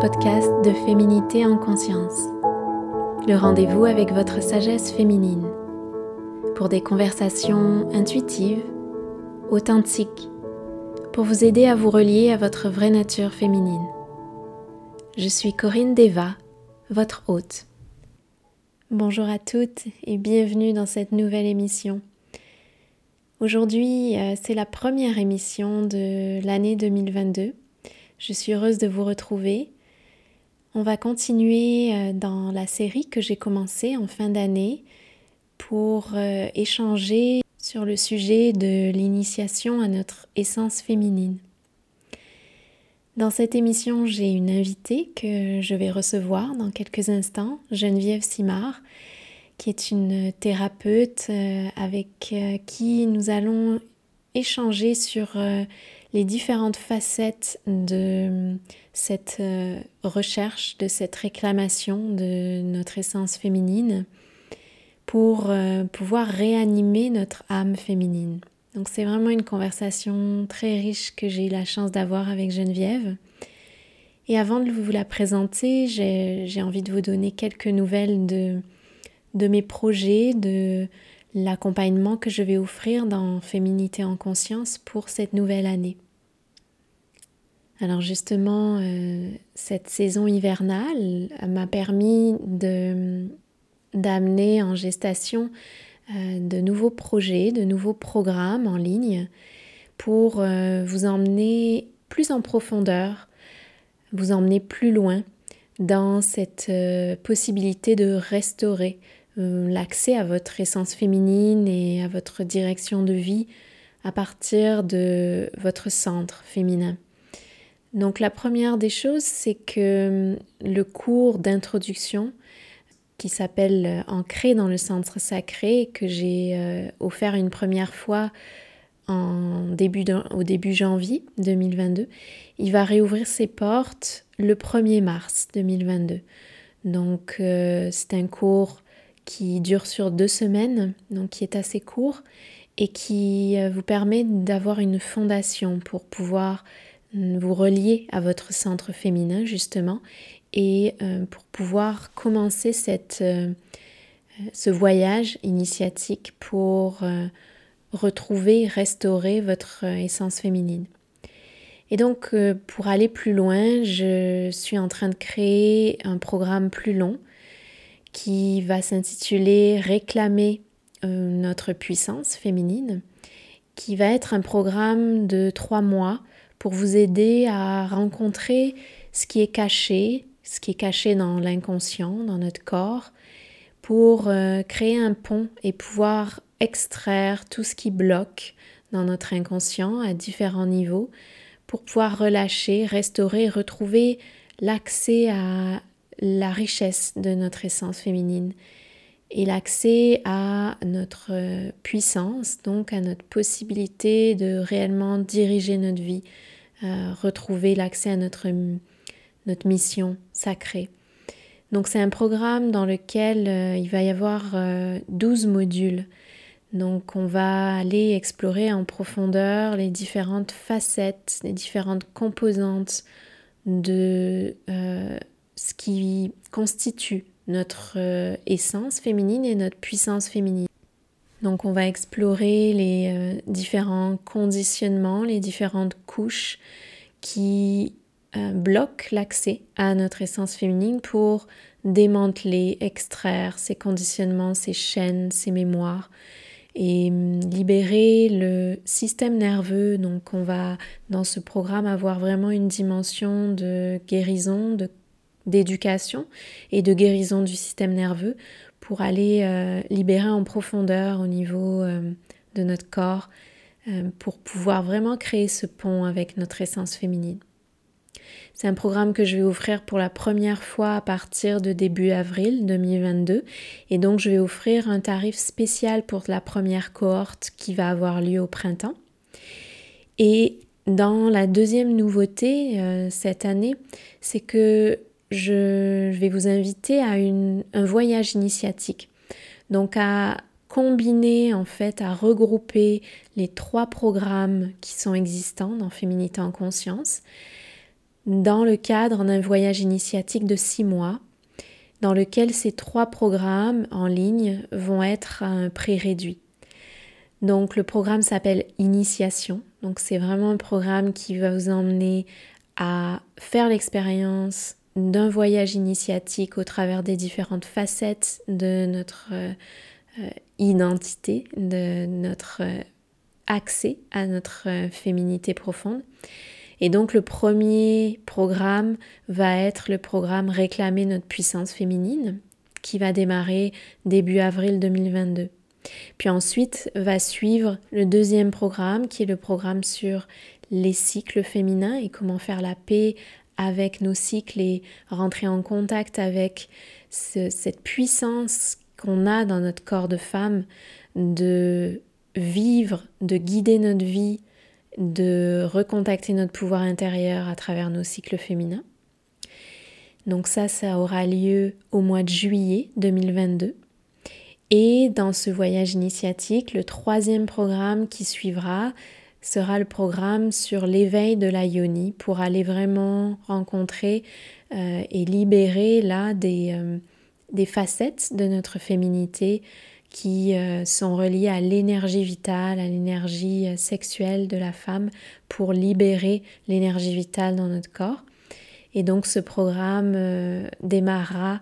Podcast de Féminité en conscience, le rendez-vous avec votre sagesse féminine, pour des conversations intuitives, authentiques, pour vous aider à vous relier à votre vraie nature féminine. Je suis Corinne Deva, votre hôte. Bonjour à toutes et bienvenue dans cette nouvelle émission. Aujourd'hui, euh, c'est la première émission de l'année 2022 je suis heureuse de vous retrouver. On va continuer euh, dans la série que j'ai commencée en fin d'année pour euh, échanger sur le sujet de l'initiation à notre essence féminine. Dans cette émission, j'ai une invitée que je vais recevoir dans quelques instants, Geneviève Simard, qui est une thérapeute euh, avec qui nous allons échanger sur les différentes facettes de cette euh, recherche, de cette réclamation de notre essence féminine pour euh, pouvoir réanimer notre âme féminine. Donc c'est vraiment une conversation très riche que j'ai eu la chance d'avoir avec Geneviève. Et avant de vous la présenter, j'ai envie de vous donner quelques nouvelles de, de mes projets, de l'accompagnement que je vais offrir dans Féminité en conscience pour cette nouvelle année. Alors justement, euh, cette saison hivernale m'a permis d'amener en gestation euh, de nouveaux projets, de nouveaux programmes en ligne pour euh, vous emmener plus en profondeur, vous emmener plus loin dans cette possibilité de restaurer l'accès à votre essence féminine et à votre direction de vie à partir de votre centre féminin. Donc la première des choses, c'est que hum, le cours d'introduction qui s'appelle euh, Ancré dans le centre sacré, que j'ai euh, offert une première fois au début janvier 2022, il va réouvrir ses portes le 1er mars 2022. Donc euh, c'est un cours qui dure sur deux semaines, donc qui est assez court et qui vous permet d'avoir une fondation pour pouvoir vous relier à votre centre féminin justement et euh, pour pouvoir commencer cette, euh, ce voyage initiatique pour euh, retrouver, restaurer votre essence féminine. Et donc pour aller plus loin, je suis en train de créer un programme plus long qui va s'intituler Réclamer notre puissance féminine, qui va être un programme de trois mois pour vous aider à rencontrer ce qui est caché, ce qui est caché dans l'inconscient, dans notre corps, pour euh, créer un pont et pouvoir extraire tout ce qui bloque dans notre inconscient à différents niveaux, pour pouvoir relâcher, restaurer, retrouver l'accès à la richesse de notre essence féminine et l'accès à notre euh, puissance, donc à notre possibilité de réellement diriger notre vie, euh, retrouver l'accès à notre, mission sacrée. Donc c'est un programme dans lequel euh, il va y avoir 12 modules. Donc on va aller explorer en profondeur les différentes facettes, les différentes composantes de ce qui constitue notre euh, essence féminine et notre puissance féminine. Donc on va explorer les euh, différents conditionnements, les différentes couches qui euh, bloquent l'accès à notre essence féminine pour démanteler, extraire ces conditionnements, ces chaînes, ces mémoires et hum, libérer le système nerveux. Donc on va dans ce programme avoir vraiment une dimension de guérison, de d'éducation et de guérison du système nerveux pour aller euh, libérer en profondeur au niveau euh, de notre corps euh, pour pouvoir vraiment créer ce pont avec notre essence féminine. C'est un programme que je vais offrir pour la première fois à partir de début avril 2022 et donc je vais offrir un tarif spécial pour la première cohorte qui va avoir lieu au printemps. Et dans la deuxième nouveauté cette année, c'est que je vais vous inviter à un voyage initiatique. Donc à combiner en fait, à regrouper les trois programmes qui sont existants dans Féminité en conscience dans le cadre d'un voyage initiatique de six mois dans lequel ces trois programmes en ligne vont être à un prix réduit. Donc le programme s'appelle Initiation. Donc c'est vraiment un programme qui va vous emmener à faire l'expérience d'un voyage initiatique au travers des différentes facettes de notre euh, identité, de notre euh, accès à notre euh, féminité profonde. Et donc le premier programme va être le programme Réclamer notre puissance féminine qui va démarrer début avril 2022. Puis ensuite va suivre le deuxième programme qui est le programme sur les cycles féminins et comment faire la paix avec nos cycles et rentrer en contact avec cette puissance qu'on a dans notre corps de femme de vivre, de guider notre vie, de recontacter notre pouvoir intérieur à travers nos cycles féminins. Donc ça, ça aura lieu au mois de juillet 2022. Et dans ce voyage initiatique, le troisième programme qui suivra sera le programme sur l'éveil de la yoni pour aller vraiment rencontrer euh, et libérer là des, euh, des facettes de notre féminité qui euh, sont reliées à l'énergie vitale, à l'énergie sexuelle de la femme pour libérer l'énergie vitale dans notre corps. Et donc ce programme démarrera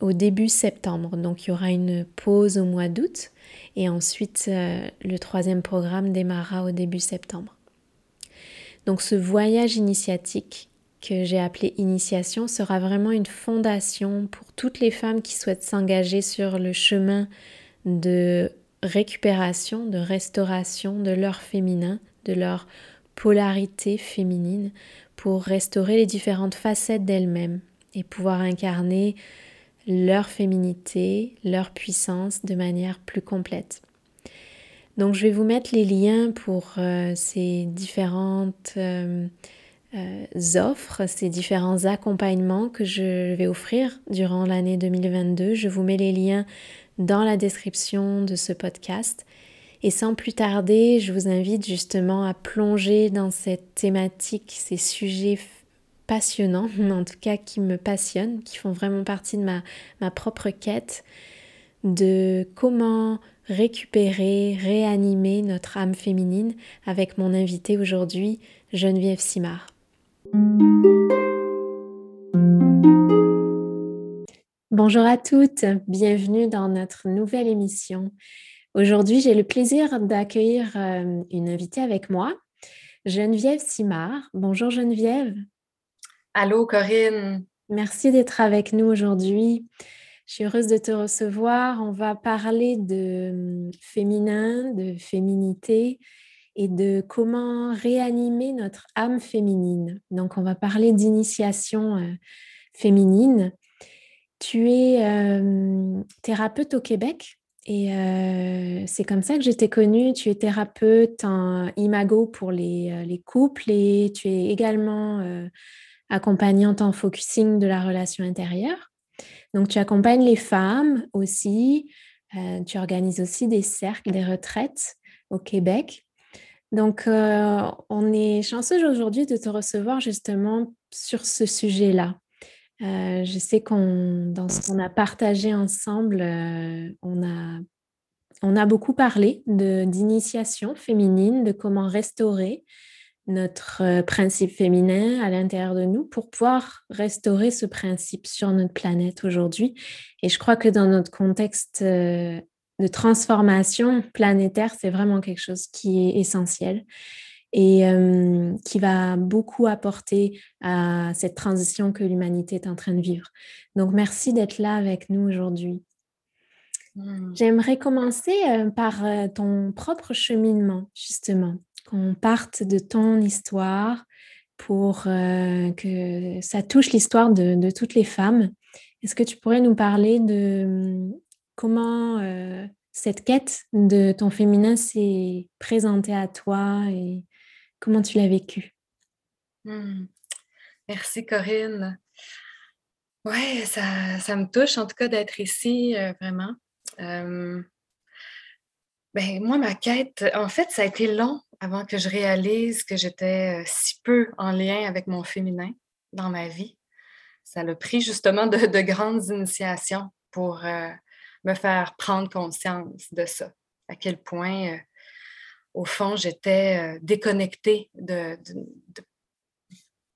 au début septembre. Donc il y aura une pause au mois d'août et ensuite euh, le troisième programme démarrera au début septembre. Donc ce voyage initiatique que j'ai appelé initiation sera vraiment une fondation pour toutes les femmes qui souhaitent s'engager sur le chemin de récupération, de restauration de leur féminin, de leur polarité féminine pour restaurer les différentes facettes d'elles-mêmes et pouvoir incarner leur féminité, leur puissance de manière plus complète. Donc je vais vous mettre les liens pour euh, ces différentes euh, euh, offres, ces différents accompagnements que je vais offrir durant l'année 2022. Je vous mets les liens dans la description de ce podcast. Et sans plus tarder, je vous invite justement à plonger dans cette thématique, ces sujets passionnants, en tout cas qui me passionnent, qui font vraiment partie de ma, ma propre quête de comment récupérer, réanimer notre âme féminine avec mon invité aujourd'hui, Geneviève Simard. Bonjour à toutes, bienvenue dans notre nouvelle émission. Aujourd'hui, j'ai le plaisir d'accueillir euh, une invitée avec moi, Geneviève Simard. Bonjour Geneviève. Allô, Corinne. Merci d'être avec nous aujourd'hui. Je suis heureuse de te recevoir. On va parler de hum, féminin, de féminité et de comment réanimer notre âme féminine. Donc, on va parler d'initiation euh, féminine. Tu es euh, thérapeute au Québec et euh, c'est comme ça que je t'ai connue. Tu es thérapeute en imago pour les, les couples et tu es également accompagnante en focusing de la relation intérieure. Donc, tu accompagnes les femmes aussi. Euh, tu organises aussi des cercles, des retraites au Québec. Donc, euh, on est chanceux aujourd'hui de te recevoir justement sur ce sujet-là. Euh, je sais qu'on, dans ce qu'on a partagé ensemble, on, a, on a beaucoup parlé d'initiation féminine, de comment restaurer notre euh, principe féminin à l'intérieur de nous pour pouvoir restaurer ce principe sur notre planète aujourd'hui. Et je crois que dans notre contexte euh, de transformation planétaire, c'est vraiment quelque chose qui est essentiel et euh, qui va beaucoup apporter à cette transition que l'humanité est en train de vivre. Donc, merci d'être là avec nous aujourd'hui. Mmh. J'aimerais commencer par ton propre cheminement, justement qu'on parte de ton histoire pour euh, que ça touche l'histoire de, toutes les femmes. Est-ce que tu pourrais nous parler de hum, comment euh, cette quête de ton féminin s'est présentée à toi et comment tu l'as vécue? Mmh. Merci Corinne. Oui, ça, ça, me touche en tout cas d'être ici, euh, vraiment. Ben, moi, ma quête, en fait, ça a été long avant que je réalise que j'étais euh, si peu en lien avec mon féminin dans ma vie. Ça a pris justement de, grandes initiations pour euh, me faire prendre conscience de ça, à quel point, au fond, j'étais déconnectée de,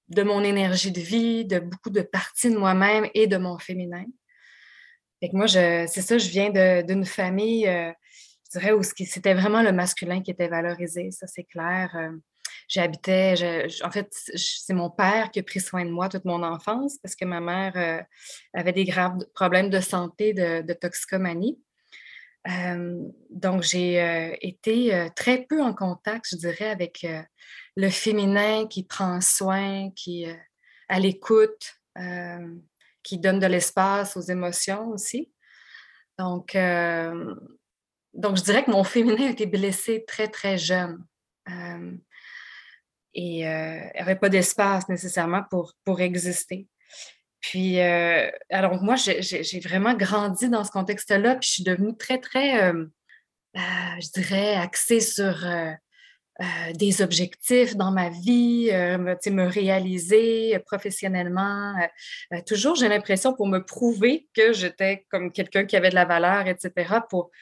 de, mon énergie de vie, de beaucoup de parties de moi-même et de mon féminin. Fait que moi, c'est ça, je viens d'une famille, euh, je dirais, où c'était vraiment le masculin qui était valorisé, ça c'est clair. Euh, j'habitais, en fait, c'est mon père qui a pris soin de moi toute mon enfance parce que ma mère euh, avait des graves problèmes de santé, de, toxicomanie. donc, j'ai été très peu en contact, je dirais, avec le féminin qui prend soin, qui à l'écoute, qui donne de l'espace aux émotions aussi. Donc, euh, donc, je dirais que mon féminin a été blessé très, très jeune. Euh, et euh, il n'y avait pas d'espace nécessairement pour, exister. Puis, alors moi, j'ai vraiment grandi dans ce contexte-là, puis je suis devenue très, très, je dirais, axée sur euh, des objectifs dans ma vie, euh, me, réaliser professionnellement. Euh, toujours, j'ai l'impression pour me prouver que j'étais comme quelqu'un qui avait de la valeur, etc., pour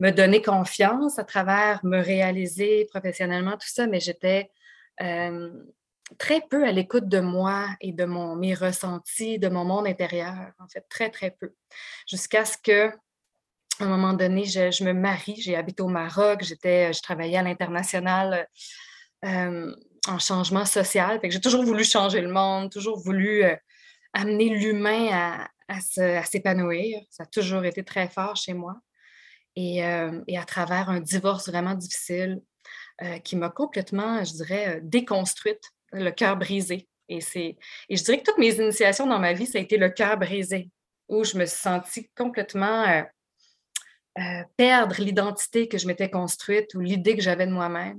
me donner confiance à travers me réaliser professionnellement, tout ça, mais j'étais très peu à l'écoute de moi et de mon, mes ressentis, de mon monde intérieur, en fait, très, très peu. Jusqu'à ce que à un moment donné, je, me marie, j'ai habité au Maroc, j'étais, je travaillais à l'international euh, en changement social. J'ai toujours voulu changer le monde, toujours voulu euh, amener l'humain à, s'épanouir. Ça a toujours été très fort chez moi. Et, euh, et à travers un divorce vraiment difficile qui m'a complètement, je dirais, déconstruite, le cœur brisé. Et, et je dirais que toutes mes initiations dans ma vie, ça a été le cœur brisé, où je me suis sentie complètement euh, perdre l'identité que je m'étais construite ou l'idée que j'avais de moi-même.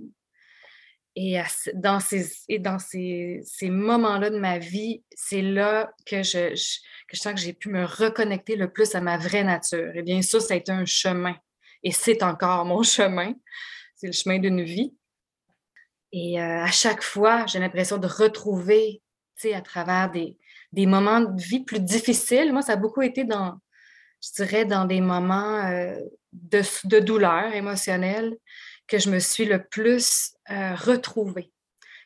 Et dans ces, et dans ces, ces moments-là de ma vie, c'est là que je, que je sens que j'ai pu me reconnecter le plus à ma vraie nature. Et bien sûr, ça a été un chemin. Et c'est encore mon chemin. C'est le chemin d'une vie. Et euh, à chaque fois, j'ai l'impression de retrouver, tu sais, à travers des, moments de vie plus difficiles. Moi, ça a beaucoup été dans, je dirais, dans des moments euh, de, douleur émotionnelle que je me suis le plus euh, retrouvée,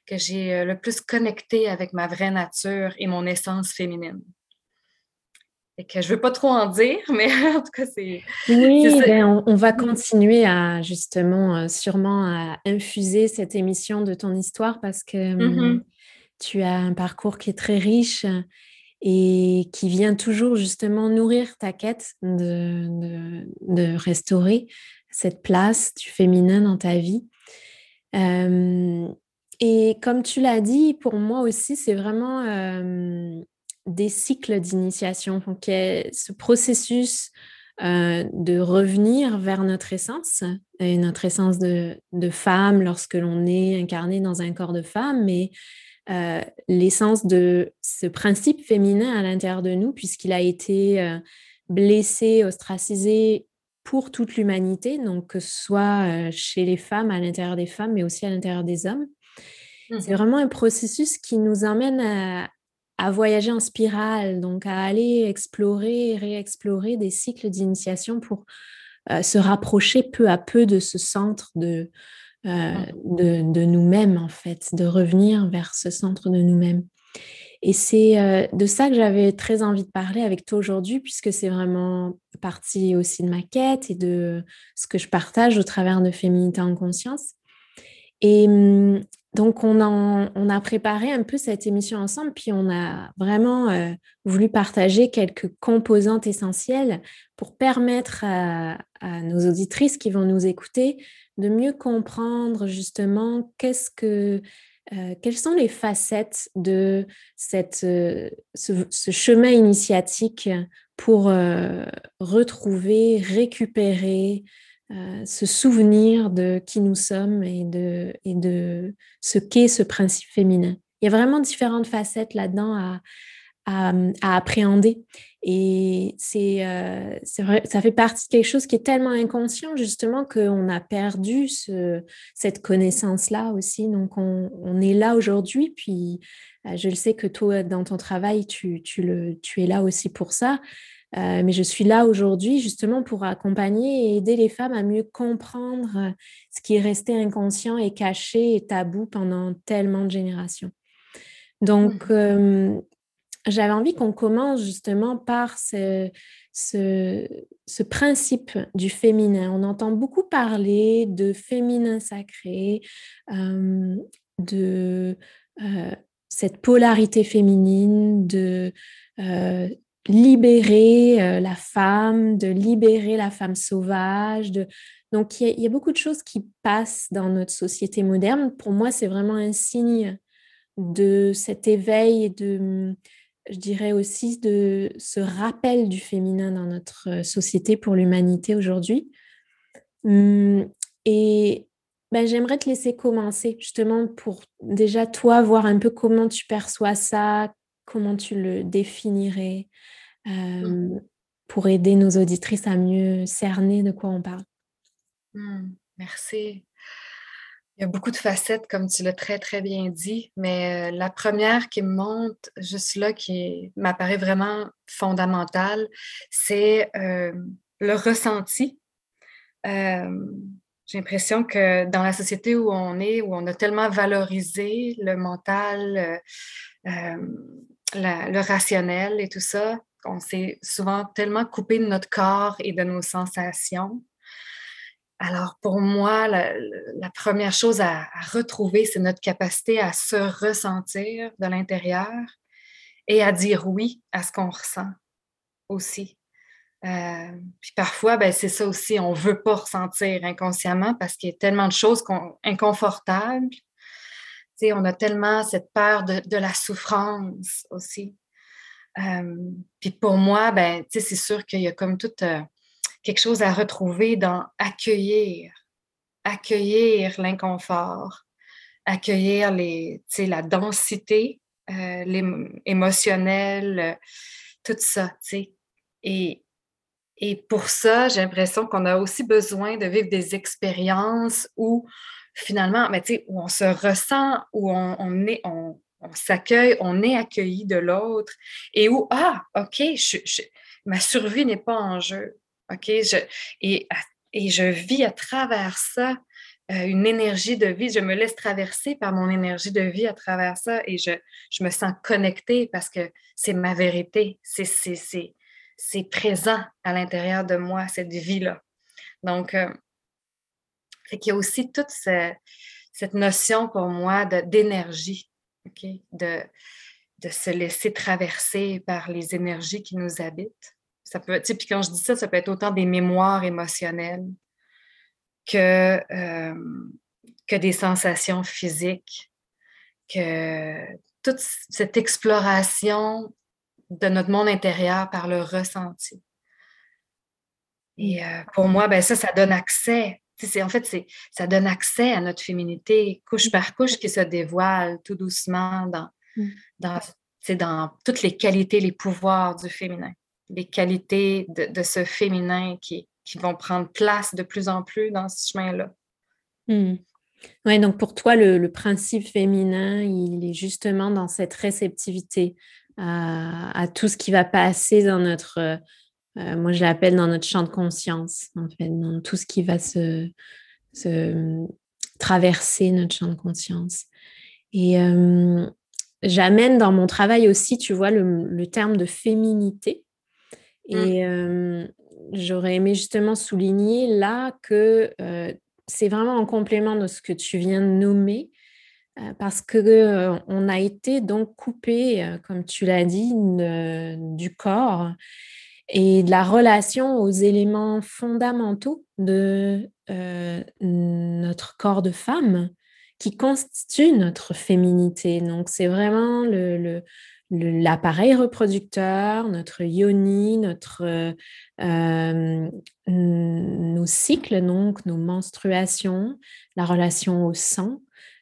que j'ai le plus connecté avec ma vraie nature et mon essence féminine. Et que je ne veux pas trop en dire, mais en tout cas, c'est. Oui, ben, on, va continuer à justement, sûrement, à infuser cette émission de ton histoire parce que hum, mm-hmm. tu as un parcours qui est très riche et qui vient toujours justement nourrir ta quête de, de, restaurer cette place du féminin dans ta vie. Euh, et comme tu l'as dit, pour moi aussi, c'est vraiment euh, des cycles d'initiation. Donc, ce processus euh, de revenir vers notre essence, et notre essence de, de femme lorsque l'on est incarné dans un corps de femme, mais euh, l'essence de ce principe féminin à l'intérieur de nous, puisqu'il a été euh, blessé, ostracisé pour toute l'humanité, donc que ce soit chez les femmes, à l'intérieur des femmes, mais aussi à l'intérieur des hommes. C'est mmh. vraiment un processus qui nous emmène à, à, voyager en spirale, donc à aller explorer réexplorer des cycles d'initiation pour se rapprocher peu à peu de ce centre de, euh, de, nous-mêmes, en fait, de revenir vers ce centre de nous-mêmes. Et c'est euh, de ça que j'avais très envie de parler avec toi aujourd'hui, puisque c'est vraiment partie aussi de ma quête et de ce que je partage au travers de Féminité en conscience. Et hum, donc, on, a préparé un peu cette émission ensemble, puis on a vraiment euh, voulu partager quelques composantes essentielles pour permettre à, nos auditrices qui vont nous écouter de mieux comprendre justement euh, quelles sont les facettes de euh, ce, chemin initiatique pour retrouver, récupérer, se souvenir de qui nous sommes et de, et de ce qu'est ce principe féminin. Il y a vraiment différentes facettes là-dedans à, à, appréhender. Et c'est vrai, ça fait partie de quelque chose qui est tellement inconscient, justement, qu'on a perdu ce, cette connaissance-là aussi. Donc, on, on est là aujourd'hui, puis je le sais que toi, dans ton travail, tu, tu, le, tu es là aussi pour ça. Euh, mais je suis là aujourd'hui justement pour accompagner et aider les femmes à mieux comprendre euh, ce qui est resté inconscient et caché et tabou pendant tellement de générations. Donc, mmh. j'avais envie qu'on commence justement par ce, ce, ce, principe du féminin. On entend beaucoup parler de féminin sacré, de cette polarité féminine, de libérer euh, la femme, de libérer la femme sauvage. Donc, il y, a beaucoup de choses qui passent dans notre société moderne. Pour moi, c'est vraiment un signe de cet éveil et de, je dirais aussi, de ce rappel du féminin dans notre société pour l'humanité aujourd'hui. Hum, et ben, j'aimerais te laisser commencer justement pour déjà toi voir un peu comment tu perçois ça, comment tu le définirais, Mmh. pour aider nos auditrices à mieux cerner de quoi on parle. Mmh, merci. Il y a beaucoup de facettes, comme tu l'as très, très bien dit, mais la première qui me monte juste là, qui m'apparaît vraiment fondamentale, c'est le ressenti. J'ai l'impression que dans la société où on est, où on a tellement valorisé le mental, le rationnel et tout ça, on s'est souvent tellement coupé de notre corps et de nos sensations. Alors pour moi, la, première chose à, retrouver, c'est notre capacité à se ressentir de l'intérieur et à dire oui à ce qu'on ressent aussi. Euh, puis parfois, ben, c'est ça aussi, on ne veut pas ressentir inconsciemment parce qu'il y a tellement de choses inconfortables. on a tellement cette peur de la souffrance aussi puis pour moi, ben, c'est sûr qu'il y a comme tout quelque chose à retrouver dans accueillir, accueillir l'inconfort, accueillir les, la densité euh, émotionnelle, tout ça. Et, et pour ça, j'ai l'impression qu'on a aussi besoin de vivre des expériences où finalement, ben, où on se ressent, où on, on est, on, on s'accueille, on est accueilli de l'autre et où, ah, OK, ma survie n'est pas en jeu. OK, et, je vis à travers ça euh, une énergie de vie. Je me laisse traverser par mon énergie de vie à travers ça et je, je me sens connectée parce que c'est ma vérité. C'est présent à l'intérieur de moi, cette vie-là. Donc, euh, il y a aussi toute cette notion pour moi d'énergie de, de se laisser traverser par les énergies qui nous habitent. Ça peut, puis quand je dis ça, ça peut être autant des mémoires émotionnelles que, euh, que des sensations physiques, que toute cette exploration de notre monde intérieur par le ressenti. Et euh, pour moi, ben ça, ça donne accès en fait, ça donne accès à notre féminité couche mmh. par couche qui se dévoile tout doucement dans, mmh. dans, dans toutes les qualités, les pouvoirs du féminin, les qualités de, ce féminin qui, qui, vont prendre place de plus en plus dans ce chemin-là. Mmh. Oui, donc pour toi, le, principe féminin, il est justement dans cette réceptivité à, à, tout ce qui va passer dans notre euh, moi, je l'appelle dans notre champ de conscience, en fait, dans tout ce qui va se, traverser notre champ de conscience. Et euh, j'amène dans mon travail aussi, tu vois, le, terme de féminité. Mmh. Et euh, j'aurais aimé justement souligner là que c'est vraiment en complément de ce que tu viens de nommer, parce que on a été donc coupé, comme tu l'as dit, du corps et de la relation aux éléments fondamentaux de euh, notre corps de femme qui constitue notre féminité. Donc, c'est vraiment l'appareil reproducteur, notre yoni, notre, euh, nos cycles, donc nos menstruations, la relation au sang,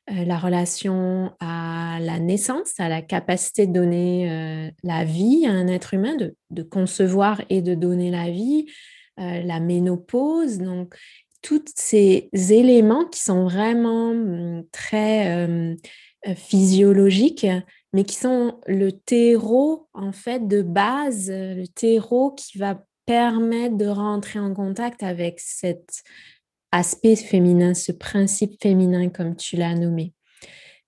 la relation à la naissance, à la capacité de donner la vie à un être humain, de, concevoir et de donner la vie, la ménopause. Donc, tous ces éléments qui sont vraiment mmh, très physiologiques, mais qui sont le terreau en fait de base, le terreau qui va permettre de rentrer en contact avec cet aspect féminin, ce principe féminin comme tu l'as nommé.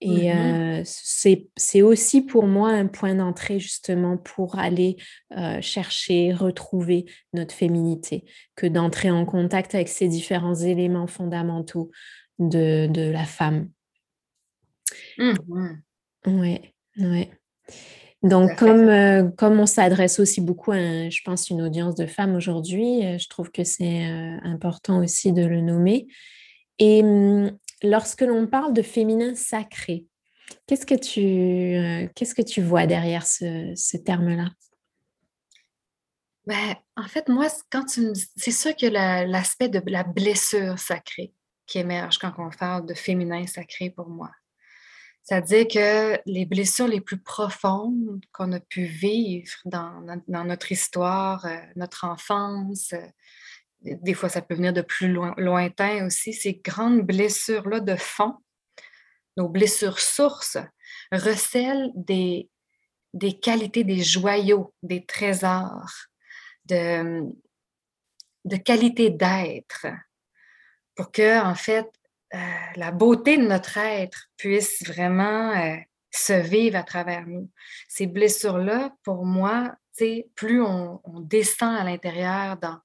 Et mmh c'est aussi pour moi un point d'entrée justement pour aller chercher, retrouver notre féminité, que d'entrer en contact avec ces différents éléments fondamentaux de, de la femme. Oui, Ouais, ouais. Donc, comme, comme on s'adresse aussi beaucoup à, je pense, une audience de femmes aujourd'hui, je trouve que c'est important aussi de le nommer. Et mmh, lorsque l'on parle de féminin sacré, qu'est-ce que tu, qu'est-ce que tu vois derrière ce, terme-là? Ben, en fait, moi, quand tu c'est sûr que l'aspect de la blessure sacrée qui émerge quand on parle de féminin sacré pour moi. C'est-à-dire que les blessures les plus profondes qu'on a pu vivre dans, notre histoire, euh, notre enfance, euh, des fois ça peut venir de plus lointain aussi, ces grandes blessures-là de fond, nos blessures sources, recèlent des, qualités, des joyaux, des trésors, de, de qualité d'être, pour que, en fait, euh, la beauté de notre être puisse vraiment euh, se vivre à travers nous. Ces blessures-là, pour moi, plus on, descend à l'intérieur dans,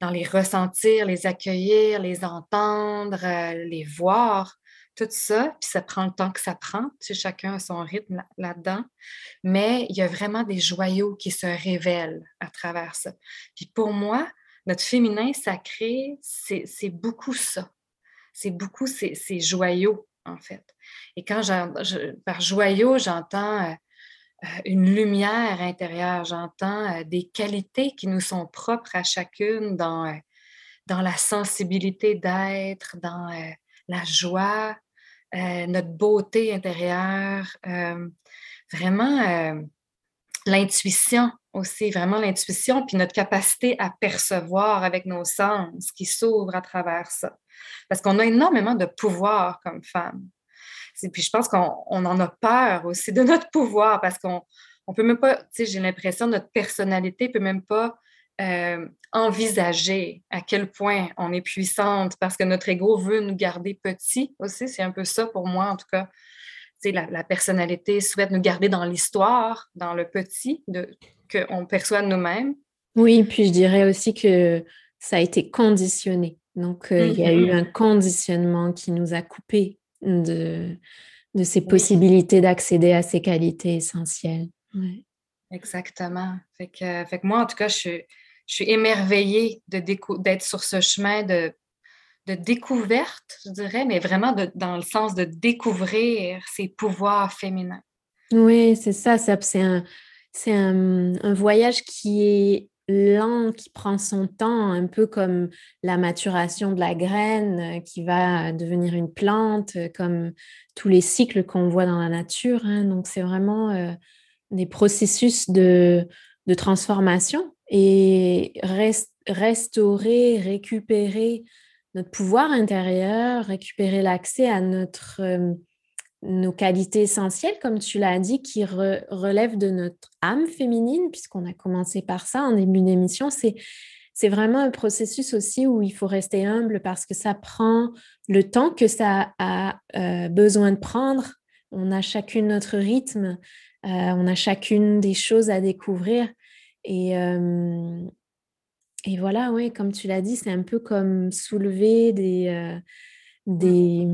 dans les ressentir, les accueillir, les entendre, euh, les voir, tout ça, puis ça prend le temps que ça prend, chacun a son rythme là-dedans, mais il y a vraiment des joyaux qui se révèlent à travers ça. Puis pour moi, notre féminin sacré, c'est beaucoup ça c'est beaucoup ces, joyaux, en fait. Et quand par joyau, j'entends euh, euh, une lumière intérieure, j'entends euh, des qualités qui nous sont propres à chacune dans, dans la sensibilité d'être, dans la joie, notre beauté intérieure, vraiment l'intuition aussi, vraiment l'intuition, puis notre capacité à percevoir avec nos sens qui s'ouvrent à travers ça. Parce qu'on a énormément de pouvoir comme femme. Puis je pense qu'on en a peur aussi de notre pouvoir parce qu'on on peut même pas, tu sais, j'ai l'impression notre personnalité peut même pas euh, envisager à quel point on est puissante parce que notre ego veut nous garder petits aussi. C'est un peu ça pour moi, en tout cas. La, la personnalité souhaite nous garder dans l'histoire, dans le petit qu'on perçoit de nous-mêmes. Oui, puis je dirais aussi que ça a été conditionné. Donc, euh, il y a eu mmh un conditionnement qui nous a coupé de, de ces possibilités d'accéder à ces qualités essentielles. Exactement. Fait que, fait que, moi, en tout cas, je suis, je suis émerveillée d'être sur ce chemin de, de découverte, je dirais, mais vraiment de, dans le sens de découvrir ces pouvoirs féminins. Oui, c'est ça. C'est un, un, un, voyage qui est lent, qui prend son temps, un peu comme la maturation de la graine euh, qui va devenir une plante, euh, comme tous les cycles qu'on voit dans la nature. Hein. Donc, c'est vraiment euh, des processus de, transformation et restaurer, récupérer notre pouvoir intérieur, récupérer l'accès à notre nos qualités essentielles, comme tu l'as dit, qui relèvent de notre âme féminine, puisqu'on a commencé par ça en début d'émission, c'est c'est vraiment un processus aussi où il faut rester humble parce que ça prend le temps que ça a euh, besoin de prendre. On a chacune notre rythme, euh, on a chacune des choses à découvrir. Et, euh, et voilà, oui, comme tu l'as dit, c'est un peu comme soulever des, des,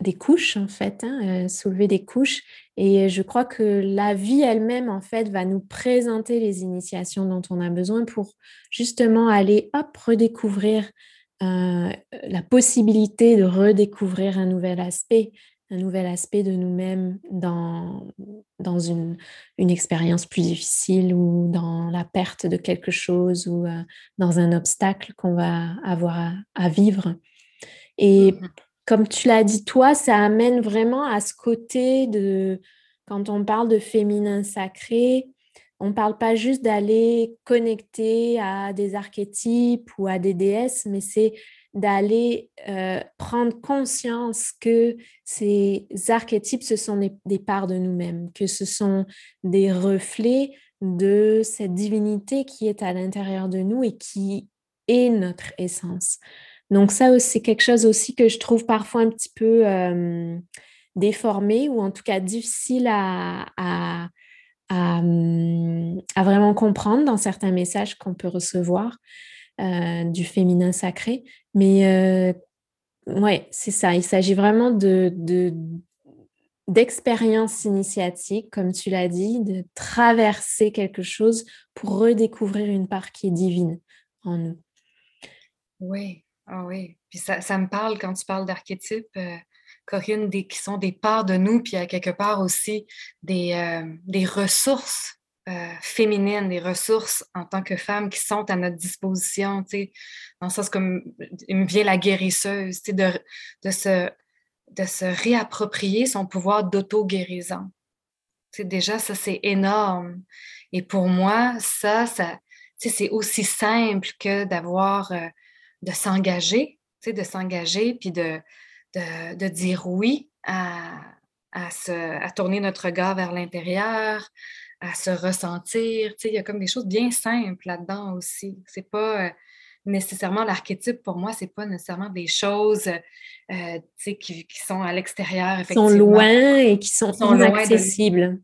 des couches en fait, hein, euh, soulever des couches. Et je crois que la vie elle-même en fait va nous présenter les initiations dont on a besoin pour justement aller hop redécouvrir euh, la possibilité de redécouvrir un nouvel aspect, un nouvel aspect de nous-mêmes dans, dans une, une expérience plus difficile ou dans la perte de quelque chose ou euh, dans un obstacle qu'on va avoir à, vivre. Et mmh comme tu l'as dit toi, ça amène vraiment à ce côté de, quand on parle de féminin sacré, on ne parle pas juste d'aller connecter à des archétypes ou à des déesses, mais c'est d'aller euh, prendre conscience que ces archétypes, ce sont des, parts de nous-mêmes, que ce sont des reflets de cette divinité qui est à l'intérieur de nous et qui est notre essence. Donc ça, c'est quelque chose aussi que je trouve parfois un petit peu déformé ou en tout cas difficile à, vraiment comprendre dans certains messages qu'on peut recevoir du féminin sacré. Mais euh, ouais, c'est ça. Il s'agit vraiment de, initiatique, comme tu l'as dit, de traverser quelque chose pour redécouvrir une part qui est divine en nous. Oui, ah oui. Puis ça, ça, me parle quand tu parles d'archétypes, euh, Corinne, des, qui sont des parts de nous, puis y a quelque part aussi des, euh, ressources euh, féminines, des ressources en tant que femmes qui sont à notre disposition, tu sais, dans le sens comme il me vient la guérisseuse, tu sais, de, se, réapproprier son pouvoir d'auto-guérison. Tu déjà, ça, c'est énorme. Et pour moi, ça, ça c'est aussi simple que d'avoir, euh, de s'engager, de s'engager, puis de, de, de, dire oui à, à, se, à tourner notre regard vers l'intérieur, à se ressentir. Il y a comme des choses bien simples là-dedans aussi. C'est pas euh, nécessairement l'archétype pour moi, c'est pas nécessairement des choses euh, qui, qui, sont à l'extérieur. Qui sont loin et qui sont, sont inaccessibles.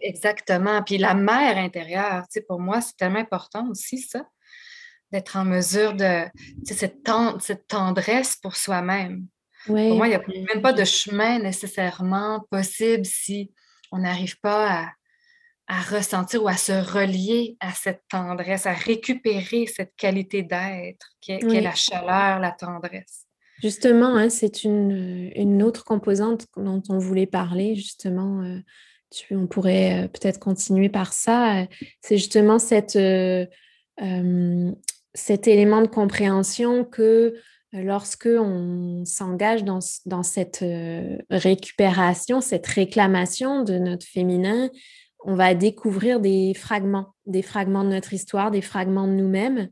Exactement. Puis la mère intérieure, pour moi, c'est tellement important aussi ça, d'être en mesure de, cette, tendresse pour soi-même. Pour moi, il n'y a même pas de chemin nécessairement possible si on n'arrive pas à à ressentir ou à se relier à cette tendresse, à récupérer cette qualité d'être qui, est, la chaleur, la tendresse. Justement, hein, c'est une, une, autre composante dont on voulait parler, justement. Euh, tu, on pourrait euh, peut-être continuer par ça. C'est justement cette, euh, cet élément de compréhension que lorsque on s'engage dans, cette récupération, cette réclamation de notre féminin, on va découvrir des fragments, des fragments de notre histoire, des fragments de nous-mêmes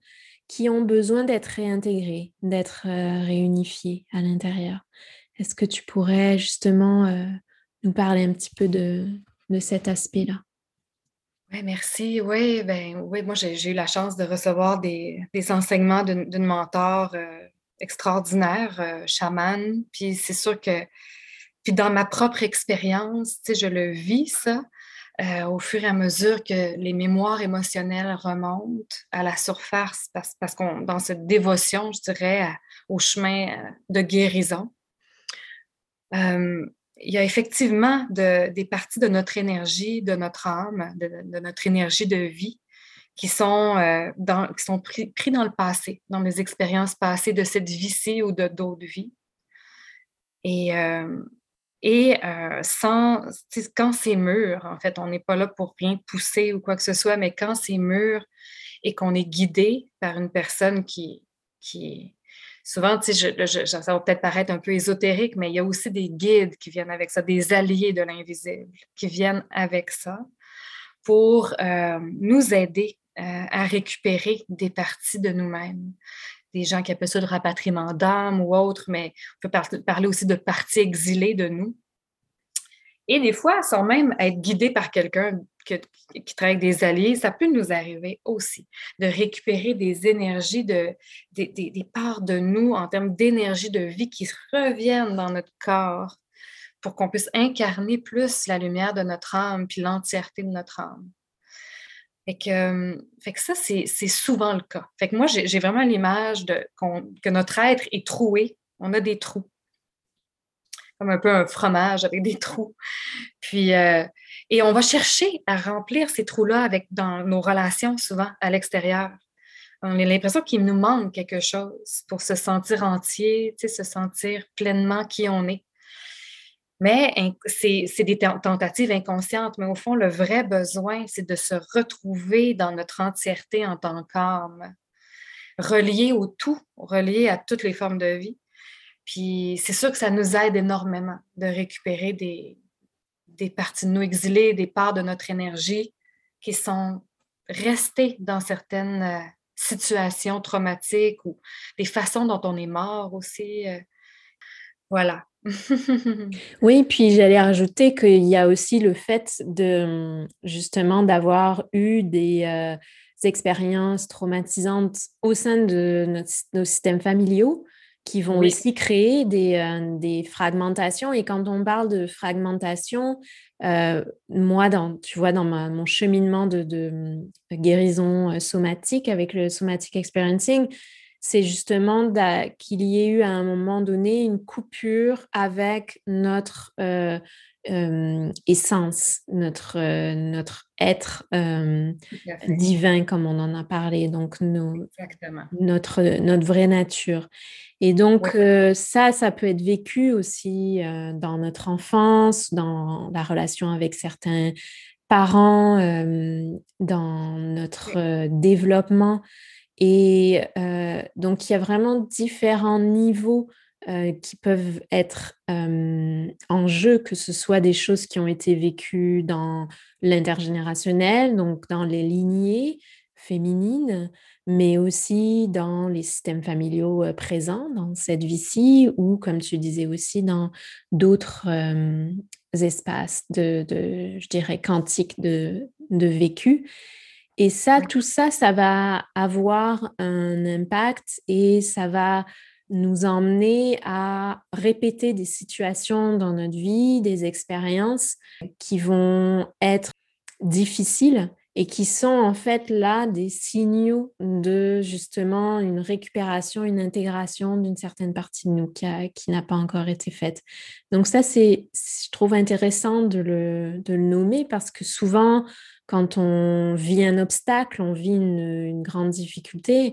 qui ont besoin d'être réintégrés, d'être euh, réunifiés à l'intérieur. Est-ce que tu pourrais justement euh, nous parler un petit peu de, cet aspect-là? Merci. Oui, ben, oui moi, j'ai eu la chance de recevoir des, enseignements d'une mentor euh, extraordinaire, chamane. Puis c'est sûr que, puis dans ma propre expérience, je le vis, ça. Euh, au fur et à mesure que les mémoires émotionnelles remontent à la surface, parce, qu'on dans cette dévotion, je dirais, au chemin euh, de guérison, euh, il y a effectivement des parties de notre énergie, de notre âme, de, notre énergie de vie qui sont, dans, qui pris, dans le passé, dans les expériences passées de cette vie-ci ou de d'autres vies. Et et euh, sans, quand c'est mûr, en fait, on n'est pas là pour rien pousser ou quoi que ce soit, mais quand c'est mûr et qu'on est guidé par une personne qui souvent, ça va peut-être paraître un peu ésotérique, mais il y a aussi des guides qui viennent avec ça, des alliés de l'invisible qui viennent avec ça pour euh, nous aider euh, à récupérer des parties de nous-mêmes des gens qui appellent ça le rapatriement d'âme ou autre, mais on peut parler aussi de parties exilées de nous. Et des fois, sans même être guidé par quelqu'un qui travaille avec des alliés, ça peut nous arriver aussi de récupérer des énergies, de, des, des parts de nous en termes d'énergie de vie qui reviennent dans notre corps pour qu'on puisse incarner plus la lumière de notre âme puis l'entièreté de notre âme. Fait que, euh, fait que ça, c'est souvent le cas. Fait que moi, j'ai vraiment l'image de que notre être est troué. On a des trous. Comme un peu un fromage avec des trous. Puis, euh, et on va chercher à remplir ces trous-là avec dans nos relations, souvent à l'extérieur. On a l'impression qu'il nous manque quelque chose pour se sentir entier, se sentir pleinement qui on est. Mais c'est des tentatives inconscientes. Mais au fond, le vrai besoin, c'est de se retrouver dans notre entièreté en tant qu'âme, relié au tout, relié à toutes les formes de vie. Puis c'est sûr que ça nous aide énormément de récupérer des, des parties de nous exilées, des parts de notre énergie qui sont restées dans certaines euh, situations traumatiques ou des façons dont on est mort aussi. Euh. voilà. oui, puis j'allais rajouter qu'il y a aussi le fait de justement d'avoir eu des euh, expériences traumatisantes au sein de nos systèmes familiaux qui vont aussi créer des, euh, des, fragmentations. Et quand on parle de fragmentation, euh, moi, dans, tu vois, dans mon cheminement de, de, guérison euh, somatique avec le somatic experiencing, c'est justement qu'il y ait eu à un moment donné une coupure avec notre essence, notre, notre être divin, comme on en a parlé, donc notre, notre vraie nature. Et donc, ça, ça peut être vécu aussi dans notre enfance, dans la relation avec certains parents, dans notre développement. Et donc, il y a vraiment différents niveaux euh, qui peuvent être en jeu, que ce soit des choses qui ont été vécues dans l'intergénérationnel, donc dans les lignées féminines, mais aussi dans les systèmes familiaux présents dans cette vie-ci, ou comme tu disais aussi, dans d'autres espaces de, je dirais, quantiques de, de vécu. Et ça, tout ça, ça va avoir un impact et ça va nous emmener à répéter des situations dans notre vie, des expériences qui vont être difficiles et qui sont en fait là des signaux de justement une récupération, une intégration d'une certaine partie de nous qui, n'a pas encore été faite. Donc ça, c'est, je trouve intéressant de le, nommer parce que souvent, quand on vit un obstacle, on vit une grande difficulté,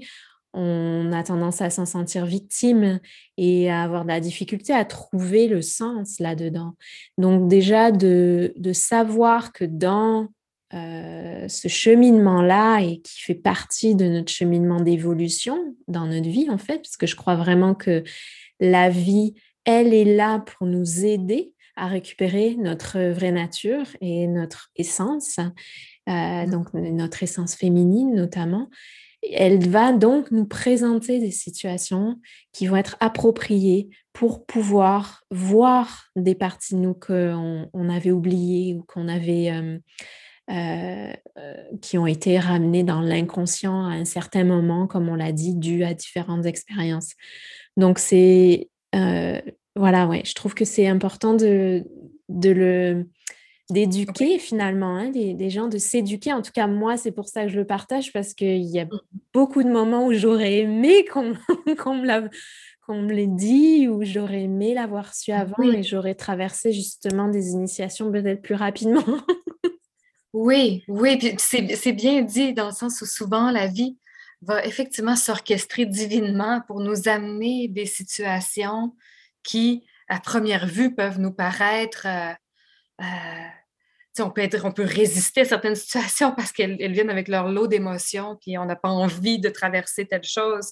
on a tendance à s'en sentir victime et à avoir de la difficulté à trouver le sens là-dedans. Donc déjà de, savoir que dans euh, ce cheminement-là et qui fait partie de notre cheminement d'évolution dans notre vie en fait, parce que je crois vraiment que la vie, elle est là pour nous aider à récupérer notre vraie nature et notre essence, euh, mmh. donc notre essence féminine notamment. Elle va donc nous présenter des situations qui vont être appropriées pour pouvoir voir des parties de nous qu'on on avait oubliées ou qu'on avait, euh, euh, qui ont été ramenées dans l'inconscient à un certain moment, comme on l'a dit, dû à différentes expériences. Donc c'est, euh, voilà, ouais, je trouve que c'est important de, de le d'éduquer finalement hein, des, gens, de s'éduquer. En tout cas, moi, c'est pour ça que je le partage parce qu'il y a mmh. beaucoup de moments où j'aurais aimé qu'on me l'ait dit, ou j'aurais aimé l'avoir su avant et j'aurais traversé justement des initiations peut-être plus rapidement. oui, oui, c'est bien dit dans le sens où souvent la vie va effectivement s'orchestrer divinement pour nous amener des situations qui, à première vue, peuvent nous paraître... Euh, euh, on peut, résister à certaines situations parce qu'elles viennent avec leur lot d'émotions, puis on n'a pas envie de traverser telle chose.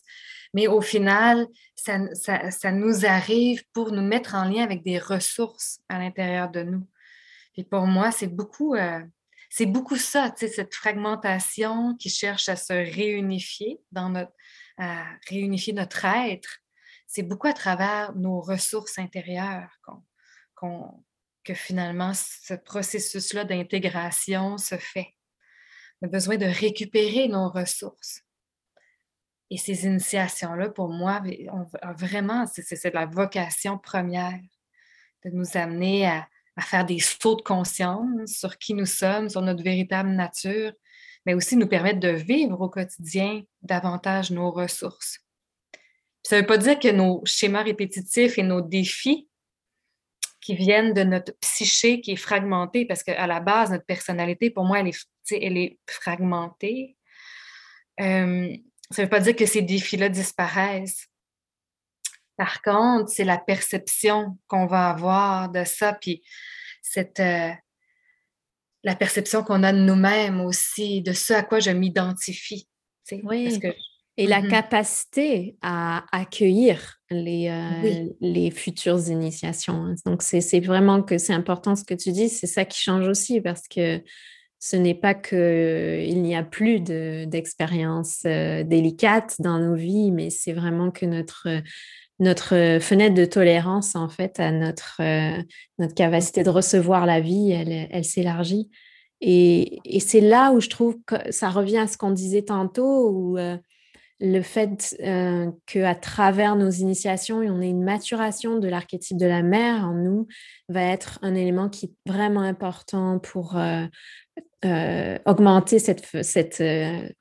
Mais au final, ça, nous arrive pour nous mettre en lien avec des ressources à l'intérieur de nous. Et pour moi, c'est beaucoup, euh, beaucoup ça, cette fragmentation qui cherche à se réunifier dans notre, à réunifier notre être. C'est beaucoup à travers nos ressources intérieures qu'on que finalement ce processus-là d'intégration se fait. On a besoin de récupérer nos ressources. Et ces initiations-là, pour moi, vraiment, c'est la vocation première de nous amener à, faire des sauts de conscience sur qui nous sommes, sur notre véritable nature, mais aussi nous permettre de vivre au quotidien davantage nos ressources. ça ne veut pas dire que nos schémas répétitifs et nos défis qui viennent de notre psyché qui est fragmentée, parce qu'à la base, notre personnalité, pour moi, elle est, elle est fragmentée. Euh, ça ne veut pas dire que ces défis-là disparaissent. Par contre, c'est la perception qu'on va avoir de ça, puis cette, euh, la perception qu'on a de nous-mêmes aussi, de ce à quoi je m'identifie. Oui. Parce que et la mmh capacité à accueillir les, euh, les futures initiations. Hein. Donc, c'est vraiment que c'est important ce que tu dis, c'est ça qui change aussi parce que ce n'est pas qu'il n'y a plus d'expériences euh, délicates dans nos vies, mais c'est vraiment que notre, notre fenêtre de tolérance, en fait, à notre, euh, notre capacité de recevoir la vie, elle, elle s'élargit. Et, et c'est là où je trouve que ça revient à ce qu'on disait tantôt, où le fait euh, qu'à travers nos initiations, on ait une maturation de l'archétype de la mère en nous, va être un élément qui est vraiment important pour euh, euh, augmenter cette, cette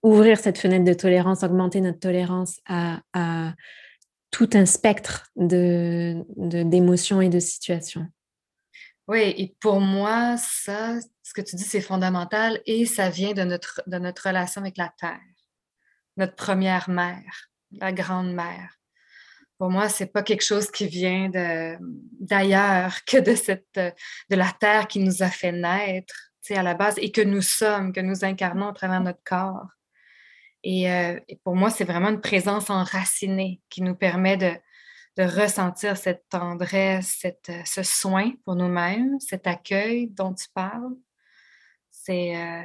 ouvrir cette fenêtre de tolérance, augmenter notre tolérance à, tout un spectre de, d'émotions et de situations. Oui, et pour moi, ça, ce que tu dis, c'est fondamental et ça vient de notre, de notre relation avec la Terre notre première mère, la grande-mère. Pour moi, c'est pas quelque chose qui vient d'ailleurs que de, cette, de la terre qui nous a fait naître à la base et que nous sommes, que nous incarnons à travers notre corps. Et, euh, pour moi, c'est vraiment une présence enracinée qui nous permet de, de ressentir cette tendresse, cette, ce soin pour nous-mêmes, cet accueil dont tu parles. C'est euh,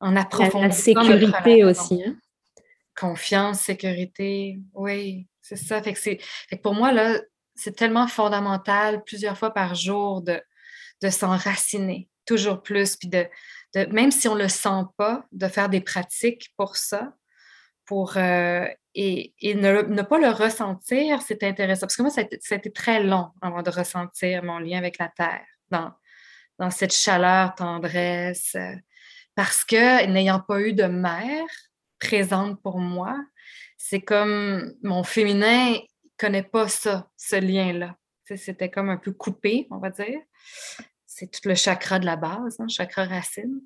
en approfondissant. La, sécurité aussi. Hein? Confiance, sécurité. Oui, c'est ça. Fait que, c'est, pour moi, là, c'est tellement fondamental plusieurs fois par jour de, de s'enraciner toujours plus, puis de, même si on ne le sent pas, de faire des pratiques pour ça, pour, euh, et, ne, pas le ressentir, c'est intéressant. Parce que moi, ça a, été, très long avant de ressentir mon lien avec la Terre, dans, dans cette chaleur, tendresse, euh, parce que n'ayant pas eu de mère, présente pour moi. C'est comme mon féminin connaît pas ça, ce lien-là. C'était comme un peu coupé, on va dire. C'est tout le chakra de la base, hein, chakra racine.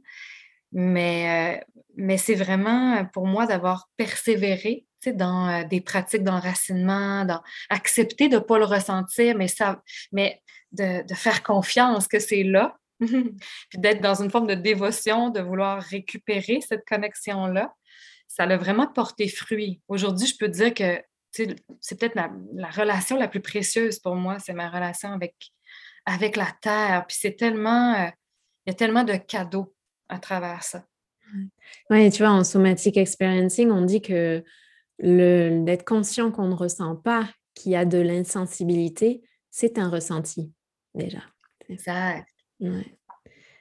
Mais, euh, mais c'est vraiment pour moi d'avoir persévéré dans euh, des pratiques d'enracinement, dans accepter de ne pas le ressentir, mais, ça, mais de, de faire confiance que c'est là, puis d'être dans une forme de dévotion, de vouloir récupérer cette connexion-là ça a vraiment porté fruit. Aujourd'hui, je peux dire que c'est peut-être la, relation la plus précieuse pour moi, c'est ma relation avec, avec la terre. Puis c'est tellement, euh, il y a tellement de cadeaux à travers ça. Oui, tu vois, en somatic experiencing, on dit que d'être conscient qu'on ne ressent pas, qu'il y a de l'insensibilité, c'est un ressenti déjà. Exact.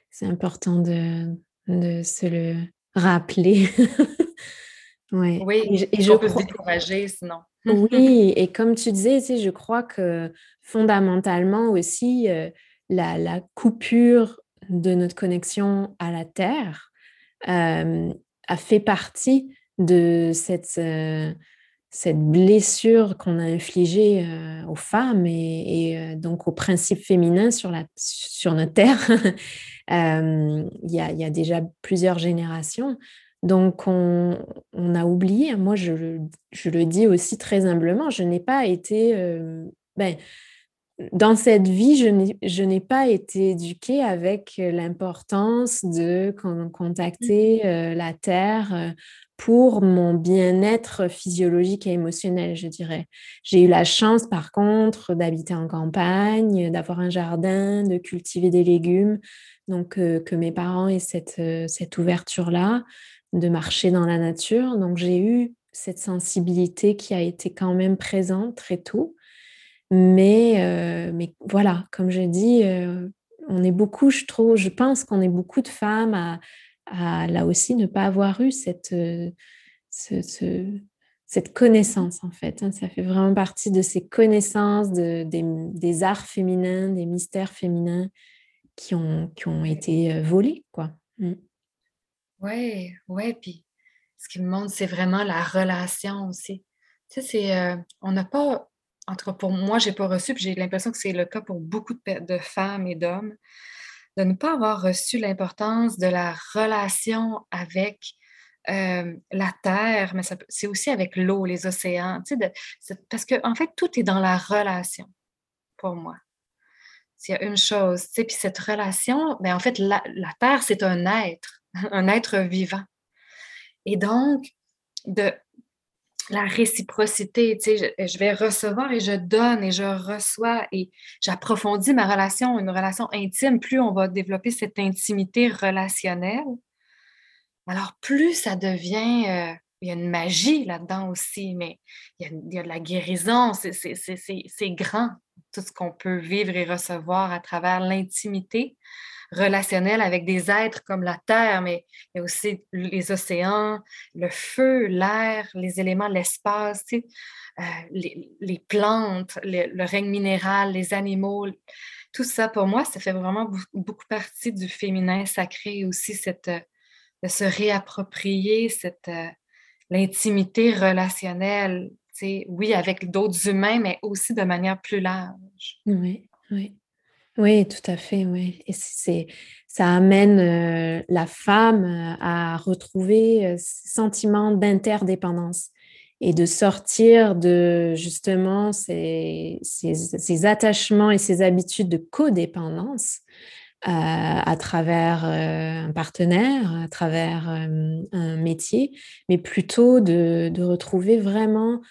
C'est important de, de se le rappeler. Oui, et je, peux se décourager sinon. oui, et comme tu disais, je crois que fondamentalement aussi, euh, la, coupure de notre connexion à la Terre euh, a fait partie de cette, euh, cette blessure qu'on a infligée aux femmes et, donc aux principes féminins sur, la, sur notre Terre. Il y, a, y, a, déjà plusieurs générations. Donc, on, a oublié, moi je, le dis aussi très humblement, je n'ai pas été, euh, ben, dans cette vie, je n'ai pas été éduquée avec l'importance de contacter mmh. euh, la Terre euh, pour mon bien-être physiologique et émotionnel, je dirais. J'ai eu la chance, par contre, d'habiter en campagne, d'avoir un jardin, de cultiver des légumes, donc que mes parents aient cette ouverture-là de marcher dans la nature. Donc j'ai eu cette sensibilité qui a été quand même présente très tôt. Mais, euh, mais voilà, comme je dis, euh, on est beaucoup, je trouve, je pense qu'on est beaucoup de femmes à, là aussi ne pas avoir eu cette, euh, cette connaissance en fait. Hein. Ça fait vraiment partie de ces connaissances de, des, arts féminins, des mystères féminins qui ont, qui ont été volés. quoi. Mm. Oui, oui, puis ce qui me montre, c'est vraiment la relation aussi. Tu sais, c'est, euh, on n'a pas, en tout cas pour moi, j'ai pas reçu, puis j'ai l'impression que c'est le cas pour beaucoup de, femmes et d'hommes, de ne pas avoir reçu l'importance de la relation avec euh, la terre, mais c'est aussi avec l'eau, les océans, tu sais, parce qu'en en fait, tout est dans la relation, pour moi. S'il y a une chose, tu sais, puis cette relation, ben en fait, la terre, c'est un être un être vivant. Et donc, de, la réciprocité, je, vais recevoir et je donne et je reçois et j'approfondis ma relation, une relation intime, plus on va développer cette intimité relationnelle, alors plus ça devient, euh, il y a une magie là-dedans aussi, mais il y, a, de la guérison, c'est grand, tout ce qu'on peut vivre et recevoir à travers l'intimité relationnelle avec des êtres comme la Terre, mais aussi les océans, le feu, l'air, les éléments, l'espace, euh, les, plantes, le règne minéral, les animaux. Tout ça, pour moi, ça fait vraiment beaucoup partie du féminin sacré aussi, cette, de se réapproprier cette, euh, l'intimité relationnelle, oui, avec d'autres humains, mais aussi de manière plus large. Oui, oui. Oui, tout à fait, oui. Et c'est, ça amène euh, la femme euh, à retrouver euh, ce sentiment d'interdépendance et de sortir de justement ces, attachements et ces habitudes de codépendance à travers un partenaire, à travers un métier, mais plutôt de retrouver vraiment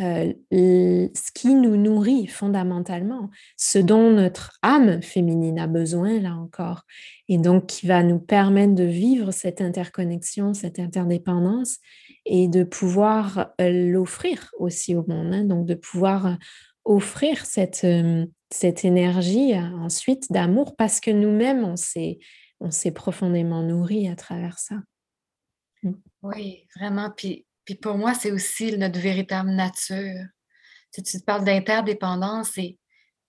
euh, ce qui nous nourrit fondamentalement, ce dont notre âme féminine a besoin, là encore, et donc qui va nous permettre de vivre cette interconnexion, cette interdépendance, et de pouvoir euh, l'offrir aussi au monde, hein. donc de pouvoir euh, offrir cette, cette énergie ensuite d'amour, parce que nous-mêmes, on s'est, on s'est profondément nourris à travers ça. Mmh. Oui, vraiment. Puis puis pour moi, c'est aussi notre véritable nature. Tu, tu parles d'interdépendance et,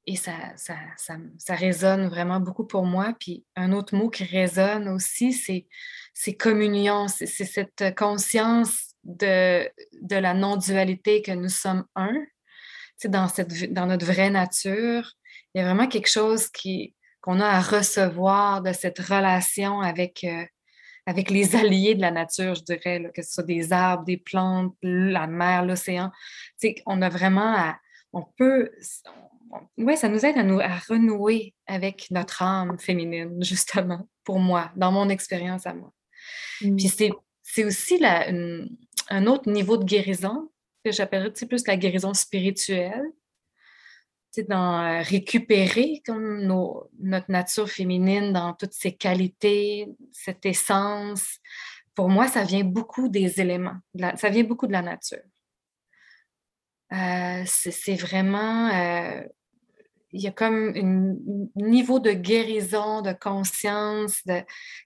et ça, ça, ça, résonne vraiment beaucoup pour moi. Puis un autre mot qui résonne aussi, c'est communion, c'est cette conscience de, de la non-dualité que nous sommes un. Dans, cette, dans notre vraie nature, il y a vraiment quelque chose qu'on a à recevoir de cette relation avec, euh, avec les alliés de la nature, je dirais, que ce soit des arbres, des plantes, la mer, l'océan. On a vraiment à, on peut, oui, ça nous aide à, nous, à renouer avec notre âme féminine, justement, pour moi, dans mon expérience à moi. Puis mmh. c'est aussi la, un autre niveau de guérison que j'appellerais plus la guérison spirituelle, dans euh, récupérer comme notre nature féminine dans toutes ses qualités, cette essence. Pour moi, ça vient beaucoup des éléments, ça vient beaucoup de la nature. Euh, c'est vraiment, euh, il y a comme un niveau de guérison, de conscience, de,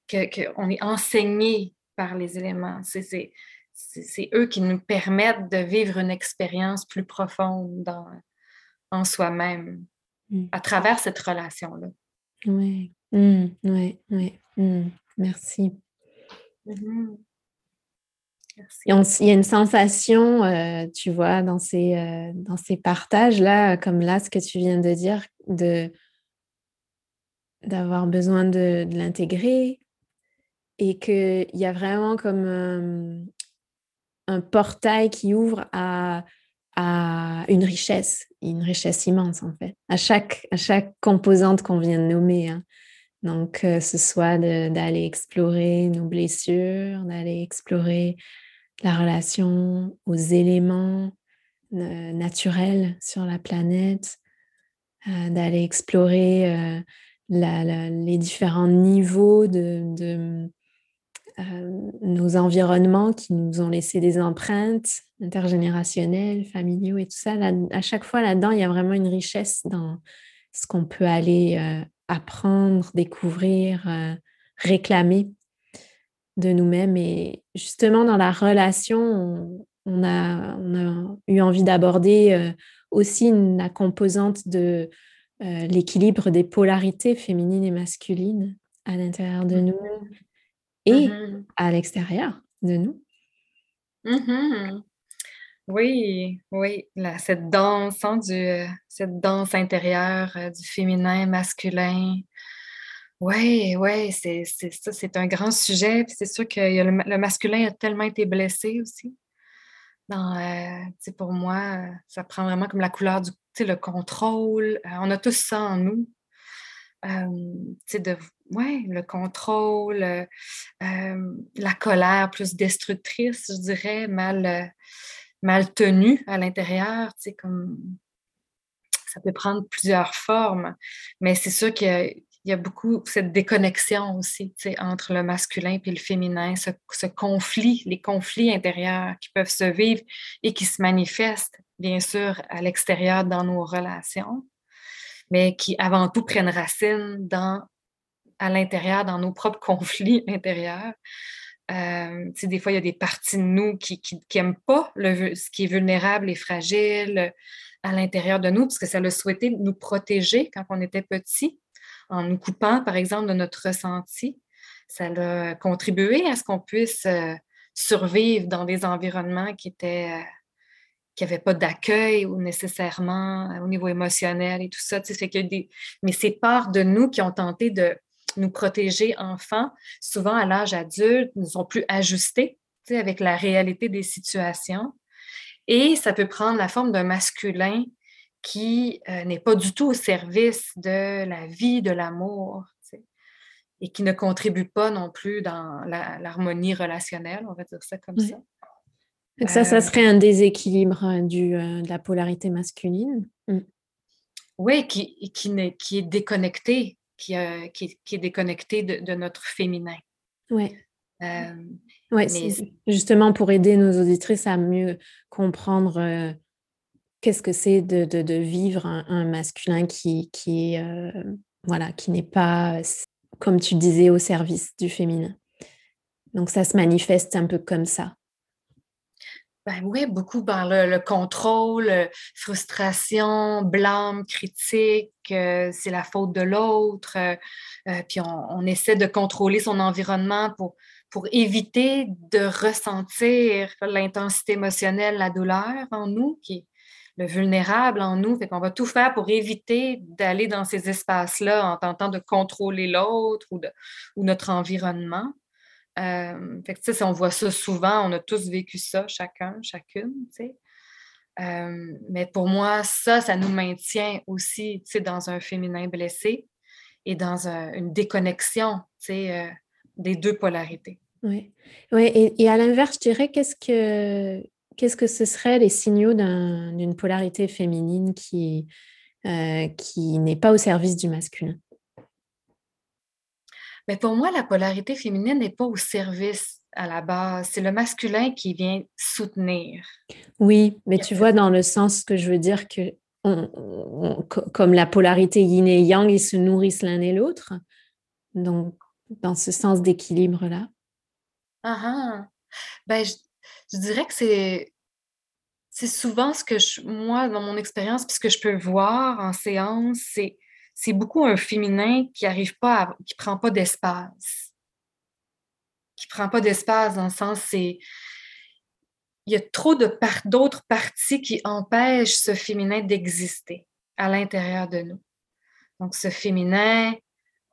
qu'on est enseigné par les éléments. C'est eux qui nous permettent de vivre une expérience plus profonde en soi-même mmh. à travers cette relation-là. Oui, mmh, oui, oui. Mmh. Merci. Merci. il y a une sensation, euh, tu vois, dans ces, euh, dans ces partages-là, comme là, ce que tu viens de dire, de d'avoir besoin de, de l'intégrer et qu'il y a vraiment comme un, un portail qui ouvre à à une richesse, une richesse immense en fait, à chaque, à chaque composante qu'on vient de nommer. Hein. Donc, que ce soit d'aller explorer nos blessures, d'aller explorer la relation aux éléments euh, naturels sur la planète, euh, d'aller explorer euh, les différents niveaux de, euh, nos environnements qui nous ont laissé des empreintes intergénérationnelles, familiaux et tout ça. à chaque fois là-dedans, il y a vraiment une richesse dans ce qu'on peut aller euh, apprendre, découvrir, euh, réclamer de nous-mêmes. Et justement, dans la relation, on, a, eu envie d'aborder aussi la composante de l'équilibre des polarités féminines et masculines à l'intérieur de nous et mmh à l'extérieur de nous. Mmh oui, oui, cette danse, hein, euh, cette danse intérieure euh, du féminin, masculin. Oui, oui, c'est ça, c'est un grand sujet. c'est sûr que le, masculin a tellement été blessé aussi. Dans, euh, pour moi, ça prend vraiment comme la couleur du le contrôle. on a tous ça en nous. de oui, le contrôle, la colère plus destructrice, je dirais, mal, mal tenu à l'intérieur, tu comme ça peut prendre plusieurs formes, mais c'est sûr qu'il y, a beaucoup cette déconnexion aussi entre le masculin et le féminin, ce, conflit, les conflits intérieurs qui peuvent se vivre et qui se manifestent, bien sûr, à l'extérieur dans nos relations, mais qui avant tout prennent racine à l'intérieur, dans nos propres conflits intérieurs. Euh, des fois, il y a des parties de nous qui n'aiment pas le, ce qui est vulnérable et fragile à l'intérieur de nous, parce que ça a souhaité nous protéger quand on était petit, en nous coupant, par exemple, de notre ressenti. Ça a contribué à ce qu'on puisse euh, survivre dans des environnements qui étaient euh, qui n'avaient pas d'accueil ou nécessairement au niveau émotionnel et tout ça. que des... Mais ces parts de nous qui ont tenté de nous protéger enfants, souvent à l'âge adulte, ne sont plus ajustés avec la réalité des situations. Et ça peut prendre la forme d'un masculin qui euh, n'est pas du tout au service de la vie, de l'amour, et qui ne contribue pas non plus dans l'harmonie relationnelle, on va dire ça comme ça. ça, ça euh, serait un déséquilibre euh, du, de la polarité masculine. Mm. Oui, qui, qui, qui est déconnecté qui, qui, est déconnecté de, notre féminin. Oui. Euh, ouais, justement pour aider nos auditrices à mieux comprendre euh, qu'est-ce que c'est de, de, vivre un, masculin qui, qui, euh, voilà, qui n'est pas, comme tu disais, au service du féminin. Donc ça se manifeste un peu comme ça. Ben oui, beaucoup par le, contrôle, euh, frustration, blâme, critique, euh, c'est la faute de l'autre. Euh, puis on, essaie de contrôler son environnement pour, pour éviter de ressentir l'intensité émotionnelle, la douleur en nous, qui est le vulnérable en nous. Fait qu'on va tout faire pour éviter d'aller dans ces espaces-là en tentant de contrôler l'autre ou, ou notre environnement. Euh, on voit ça souvent, on a tous vécu ça, chacun, chacune, euh, mais pour moi, ça, ça nous maintient aussi, dans un féminin blessé et dans une déconnexion, euh, des deux polarités. Oui, ouais, et, à l'inverse, je dirais, qu'est-ce que, qu'est-ce que ce serait les signaux d'une polarité féminine qui, qui n'est pas au service du masculin? Mais pour moi, la polarité féminine n'est pas au service à la base. C'est le masculin qui vient soutenir. Oui, mais tu vois, dans le sens que je veux dire que comme la polarité yin et yang, ils se nourrissent l'un et l'autre. Donc, dans ce sens d'équilibre-là. Ah. Ben, je, dirais que c'est, c'est souvent ce que je, moi, dans mon expérience, puis ce que je peux voir en séance, c'est c'est beaucoup un féminin qui arrive pas, qui prend pas d'espace. Qui prend pas d'espace dans le sens, c'est. Il y a trop de d'autres parties qui empêchent ce féminin d'exister à l'intérieur de nous. Donc, ce féminin,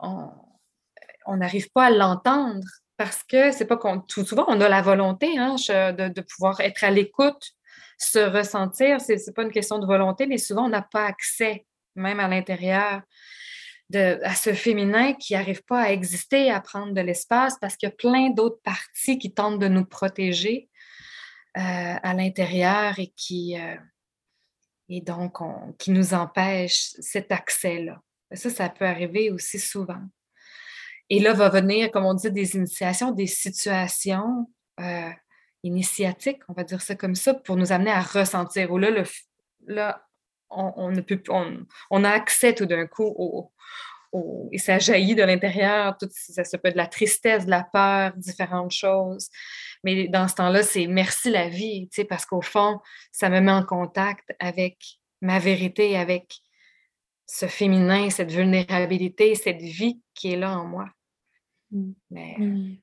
on n'arrive pas à l'entendre parce que c'est pas qu'on. Tout souvent, on a la volonté hein, de, de pouvoir être à l'écoute, se ressentir. C'est n'est pas une question de volonté, mais souvent, on n'a pas accès même à l'intérieur, à ce féminin qui n'arrive pas à exister, à prendre de l'espace parce qu'il y a plein d'autres parties qui tentent de nous protéger euh, à l'intérieur et qui, euh, et donc qui nous empêchent cet accès-là. Ça, ça peut arriver aussi souvent. Et là va venir, comme on dit, des initiations, des situations euh, initiatiques, on va dire ça comme ça, pour nous amener à ressentir. Ou là, le, là on, ne peut, on, a accès tout d'un coup au, et ça jaillit de l'intérieur, ça, se peut être de la tristesse, de la peur, différentes choses. Mais dans ce temps-là, c'est merci la vie, tu sais, parce qu'au fond, ça me met en contact avec ma vérité, avec ce féminin, cette vulnérabilité, cette vie qui est là en moi. Mm. Mm.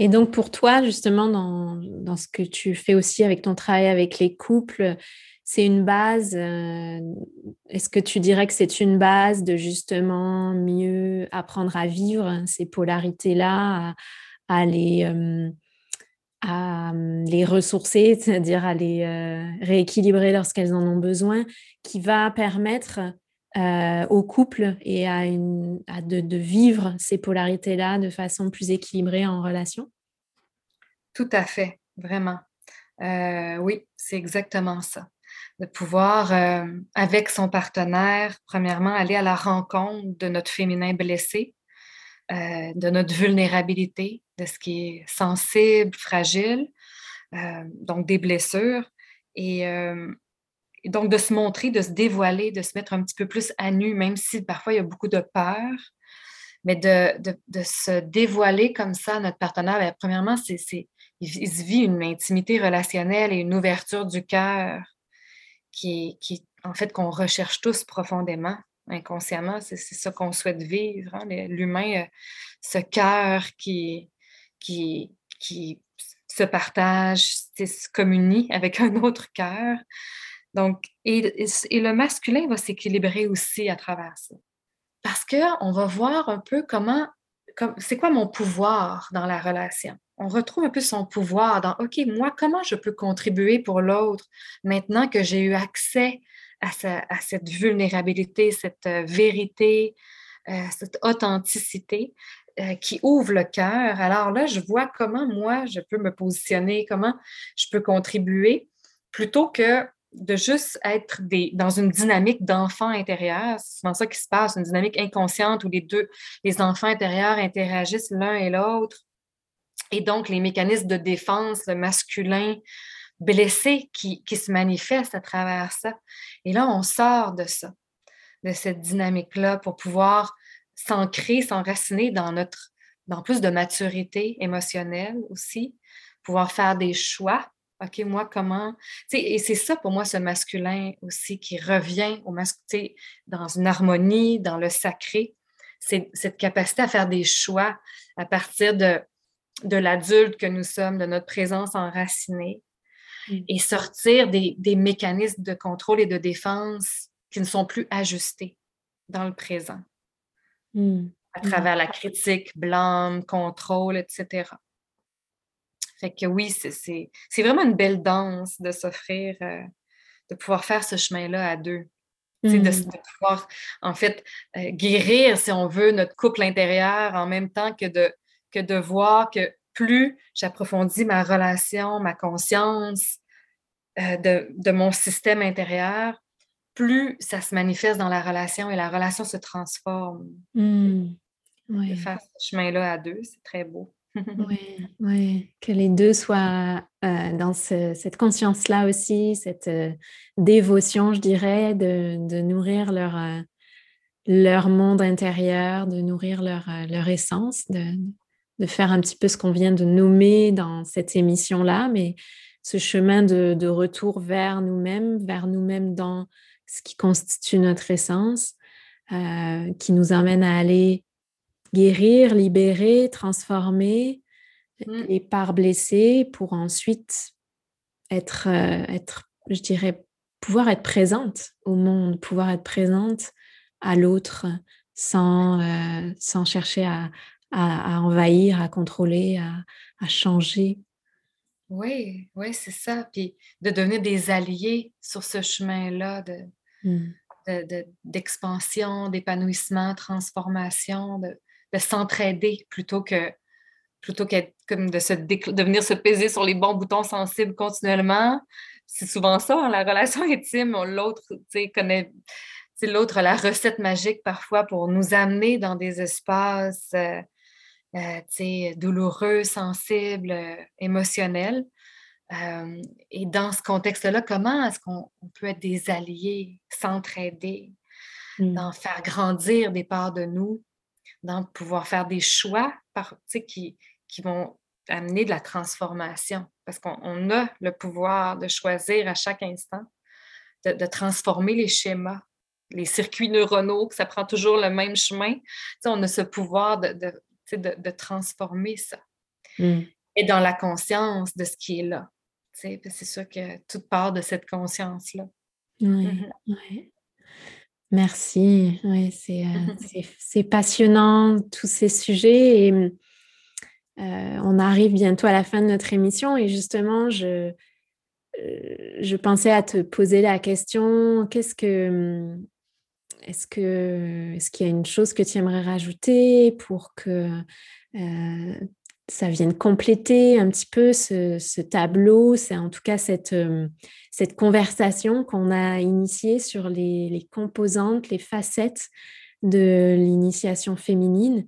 Et donc pour toi, justement, dans, dans, ce que tu fais aussi avec ton travail avec les couples, c'est une base. Euh, est-ce que tu dirais que c'est une base de justement mieux apprendre à vivre ces polarités-là, à, les, euh, à hum, les ressourcer, c'est-à-dire à les euh, rééquilibrer lorsqu'elles en ont besoin, qui va permettre au couple et à, de vivre ces polarités-là de façon plus équilibrée en relation? Tout à fait, vraiment. oui, c'est exactement ça. De pouvoir, avec son partenaire, premièrement, aller à la rencontre de notre féminin blessé, de notre vulnérabilité, de ce qui est sensible, fragile, donc des blessures. Et, donc, de se montrer, de se dévoiler, de se mettre un petit peu plus à nu, même si parfois il y a beaucoup de peur. Mais de, se dévoiler comme ça à notre partenaire, bien, premièrement, c'est, il, se vit une intimité relationnelle et une ouverture du cœur qui, qui, en fait, qu'on recherche tous profondément, inconsciemment. C'est, ça qu'on souhaite vivre. Hein, l'humain, ce cœur qui, qui, qui se partage, se communie avec un autre cœur. Donc, et, le masculin va s'équilibrer aussi à travers ça. Parce qu'on va voir un peu comment, c'est quoi mon pouvoir dans la relation? On retrouve un peu son pouvoir dans, OK, moi, comment je peux contribuer pour l'autre maintenant que j'ai eu accès à, cette vulnérabilité, cette euh, vérité, euh, cette authenticité euh, qui ouvre le cœur? Alors là, je vois comment moi, je peux me positionner, comment je peux contribuer, plutôt que de juste être dans une dynamique d'enfant intérieur. C'est souvent ça qui se passe, une dynamique inconsciente où les deux, les enfants intérieurs interagissent l'un et l'autre. Et donc, les mécanismes de défense masculin blessés qui, qui se manifestent à travers ça. Et là, on sort de ça, de cette dynamique-là pour pouvoir s'ancrer, s'enraciner dans notre, dans plus de maturité émotionnelle aussi, pouvoir faire des choix OK, moi, comment? et c'est ça pour moi, ce masculin aussi qui revient au masculin, dans une harmonie, dans le sacré. C'est cette capacité à faire des choix à partir de, de l'adulte que nous sommes, de notre présence enracinée, mmh. et sortir des, mécanismes de contrôle et de défense qui ne sont plus ajustés dans le présent, mmh. à travers la critique, blâme, contrôle, etc. Fait que oui, c'est vraiment une belle danse de s'offrir, euh, de pouvoir faire ce chemin-là à deux. De, mmh. pouvoir, en fait, euh, guérir, si on veut, notre couple intérieur en même temps que de, que de voir que plus j'approfondis ma relation, ma conscience euh, de, mon système intérieur, plus ça se manifeste dans la relation et la relation se transforme. Mmh. De faire ce chemin-là à deux, c'est très beau. Oui, que les deux soient euh, dans cette conscience-là aussi, cette euh, dévotion, je dirais, de, nourrir leur, euh, leur monde intérieur, de nourrir leur, leur essence, de, de, faire un petit peu ce qu'on vient de nommer dans cette émission-là, mais ce chemin de, de retour vers nous-mêmes, vers nous-mêmes dans ce qui constitue notre essence, qui nous amène à aller guérir, libérer, transformer mmh. les parts blessées pour ensuite être, euh, être, je dirais, pouvoir être présente au monde, pouvoir être présente à l'autre sans, euh, sans chercher à, à, envahir, à contrôler, à, à changer. Oui, oui, c'est ça. Puis de devenir des alliés sur ce chemin-là de, mmh. d'expansion, d'épanouissement, transformation, de, de s'entraider plutôt que plutôt comme de, se de venir se peser sur les bons boutons sensibles continuellement. C'est souvent ça, hein, la relation intime, l'autre connaît l'autre la recette magique parfois pour nous amener dans des espaces euh, euh, douloureux, sensibles, euh, émotionnels. et dans ce contexte-là, comment est-ce qu'on peut être des alliés, s'entraider, mmh. d'en faire grandir des parts de nous donc pouvoir faire des choix par, qui, qui vont amener de la transformation. Parce qu'on a le pouvoir de choisir à chaque instant, de, transformer les schémas, les circuits neuronaux, que ça prend toujours le même chemin. on a ce pouvoir de, de, transformer ça. Mmh. Et dans la conscience de ce qui est là. C'est sûr que tout part de cette conscience-là. Oui, mmh Merci. Oui, euh, c'est passionnant, tous ces sujets. Et euh, on arrive bientôt à la fin de notre émission. Et justement, je, euh, je pensais à te poser la question, qu'est-ce que... Est-ce que est-ce qu'il y a une chose que tu aimerais rajouter pour que ça vienne compléter un petit peu ce, tableau, c'est en tout cas cette, cette conversation qu'on a initiée sur les, composantes, les facettes de l'initiation féminine.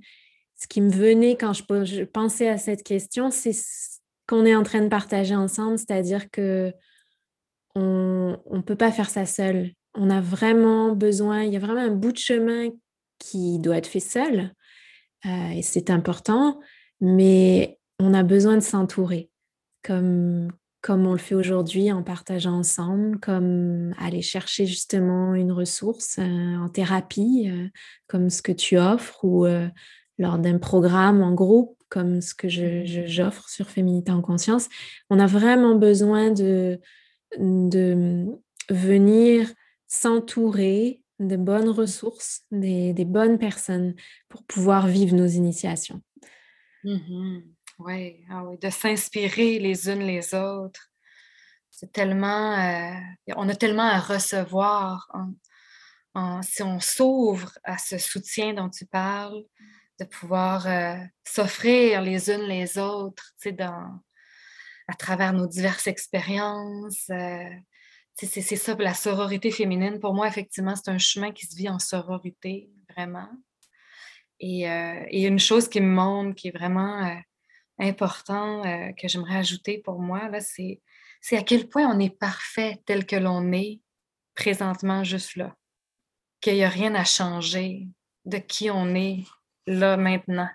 Ce qui me venait quand je, pensais à cette question, c'est ce qu'on est en train de partager ensemble, c'est-à-dire que on ne peut pas faire ça seul. On a vraiment besoin, il y a vraiment un bout de chemin qui doit être fait seul, euh, et c'est important mais on a besoin de s'entourer, comme, comme on le fait aujourd'hui en partageant ensemble, comme aller chercher justement une ressource euh, en thérapie, euh, comme ce que tu offres, ou euh, lors d'un programme en groupe, comme ce que j'offre sur Féminité en conscience. On a vraiment besoin de, de venir s'entourer de bonnes ressources, des, des bonnes personnes pour pouvoir vivre nos initiations. Mmh ouais, ah oui, de s'inspirer les unes les autres. C'est tellement, euh, on a tellement à recevoir si on s'ouvre à ce soutien dont tu parles, de pouvoir euh, s'offrir les unes les autres, tu sais, dans, à travers nos diverses expériences. Euh, c'est ça, la sororité féminine. Pour moi, effectivement, c'est un chemin qui se vit en sororité, vraiment. Euh, et, une chose qui me montre, qui est vraiment important, euh, que j'aimerais ajouter pour moi, c'est, à quel point on est parfait tel que l'on est présentement juste là. Qu'il n'y a rien à changer de qui on est là maintenant.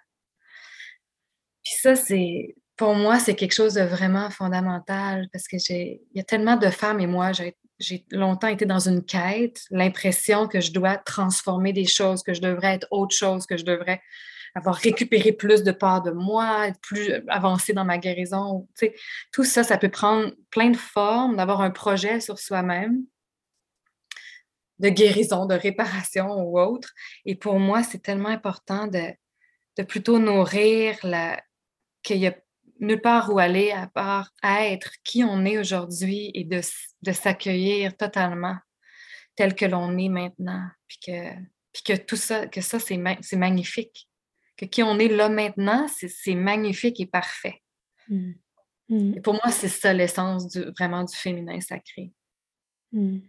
Puis ça, c'est, pour moi, c'est quelque chose de vraiment fondamental parce que j'ai, il y a tellement de femmes et moi, j'ai longtemps été dans une quête, l'impression que je dois transformer des choses, que je devrais être autre chose, que je devrais avoir récupéré plus de parts de moi, être plus avancé dans ma guérison. tout ça, ça peut prendre plein de formes, d'avoir un projet sur soi-même, de guérison, de réparation ou autre. Et pour moi, c'est tellement important de, de plutôt nourrir la, qu'il y a nulle part où aller à part être qui on est aujourd'hui et de, s'accueillir totalement tel que l'on est maintenant. Puis que, puis que tout ça, que ça, c'est, magnifique. Que qui on est là maintenant, c'est, magnifique et parfait. Mmh. Et pour moi, c'est ça l'essence du, vraiment du féminin sacré. Mmh.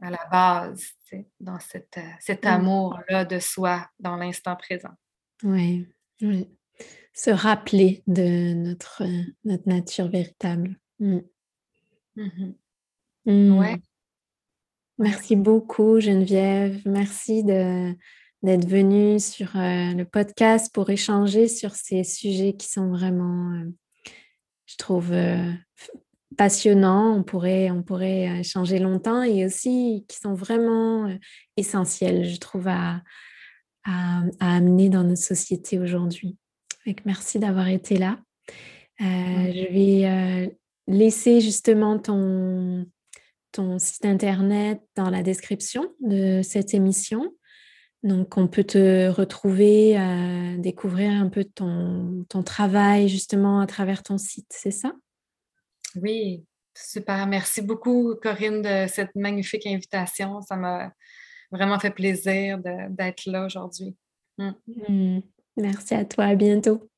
À la base, dans cette, cet amour-là de soi dans l'instant présent. Oui, oui se rappeler de notre, notre nature véritable. Mm. Mm. Ouais. Merci beaucoup Geneviève. Merci d'être venue sur euh, le podcast pour échanger sur ces sujets qui sont vraiment, euh, je trouve, euh, passionnants. On pourrait, on pourrait échanger longtemps et aussi qui sont vraiment essentiels, je trouve, à, à amener dans notre société aujourd'hui merci d'avoir été là. Je vais laisser justement ton, ton site internet dans la description de cette émission. Donc, on peut te retrouver, euh, découvrir un peu ton, ton travail justement à travers ton site, c'est ça? Oui, super. Merci beaucoup, Corinne, de cette magnifique invitation. Ça m'a vraiment fait plaisir d'être là aujourd'hui. Mm. Mm. Merci à toi, à bientôt.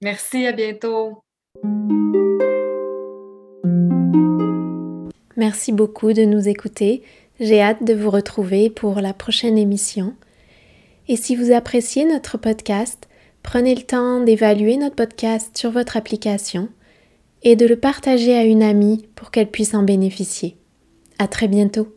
Merci, à bientôt. Merci beaucoup de nous écouter. J'ai hâte de vous retrouver pour la prochaine émission. Et si vous appréciez notre podcast, prenez le temps d'évaluer notre podcast sur votre application et de le partager à une amie pour qu'elle puisse en bénéficier. À très bientôt.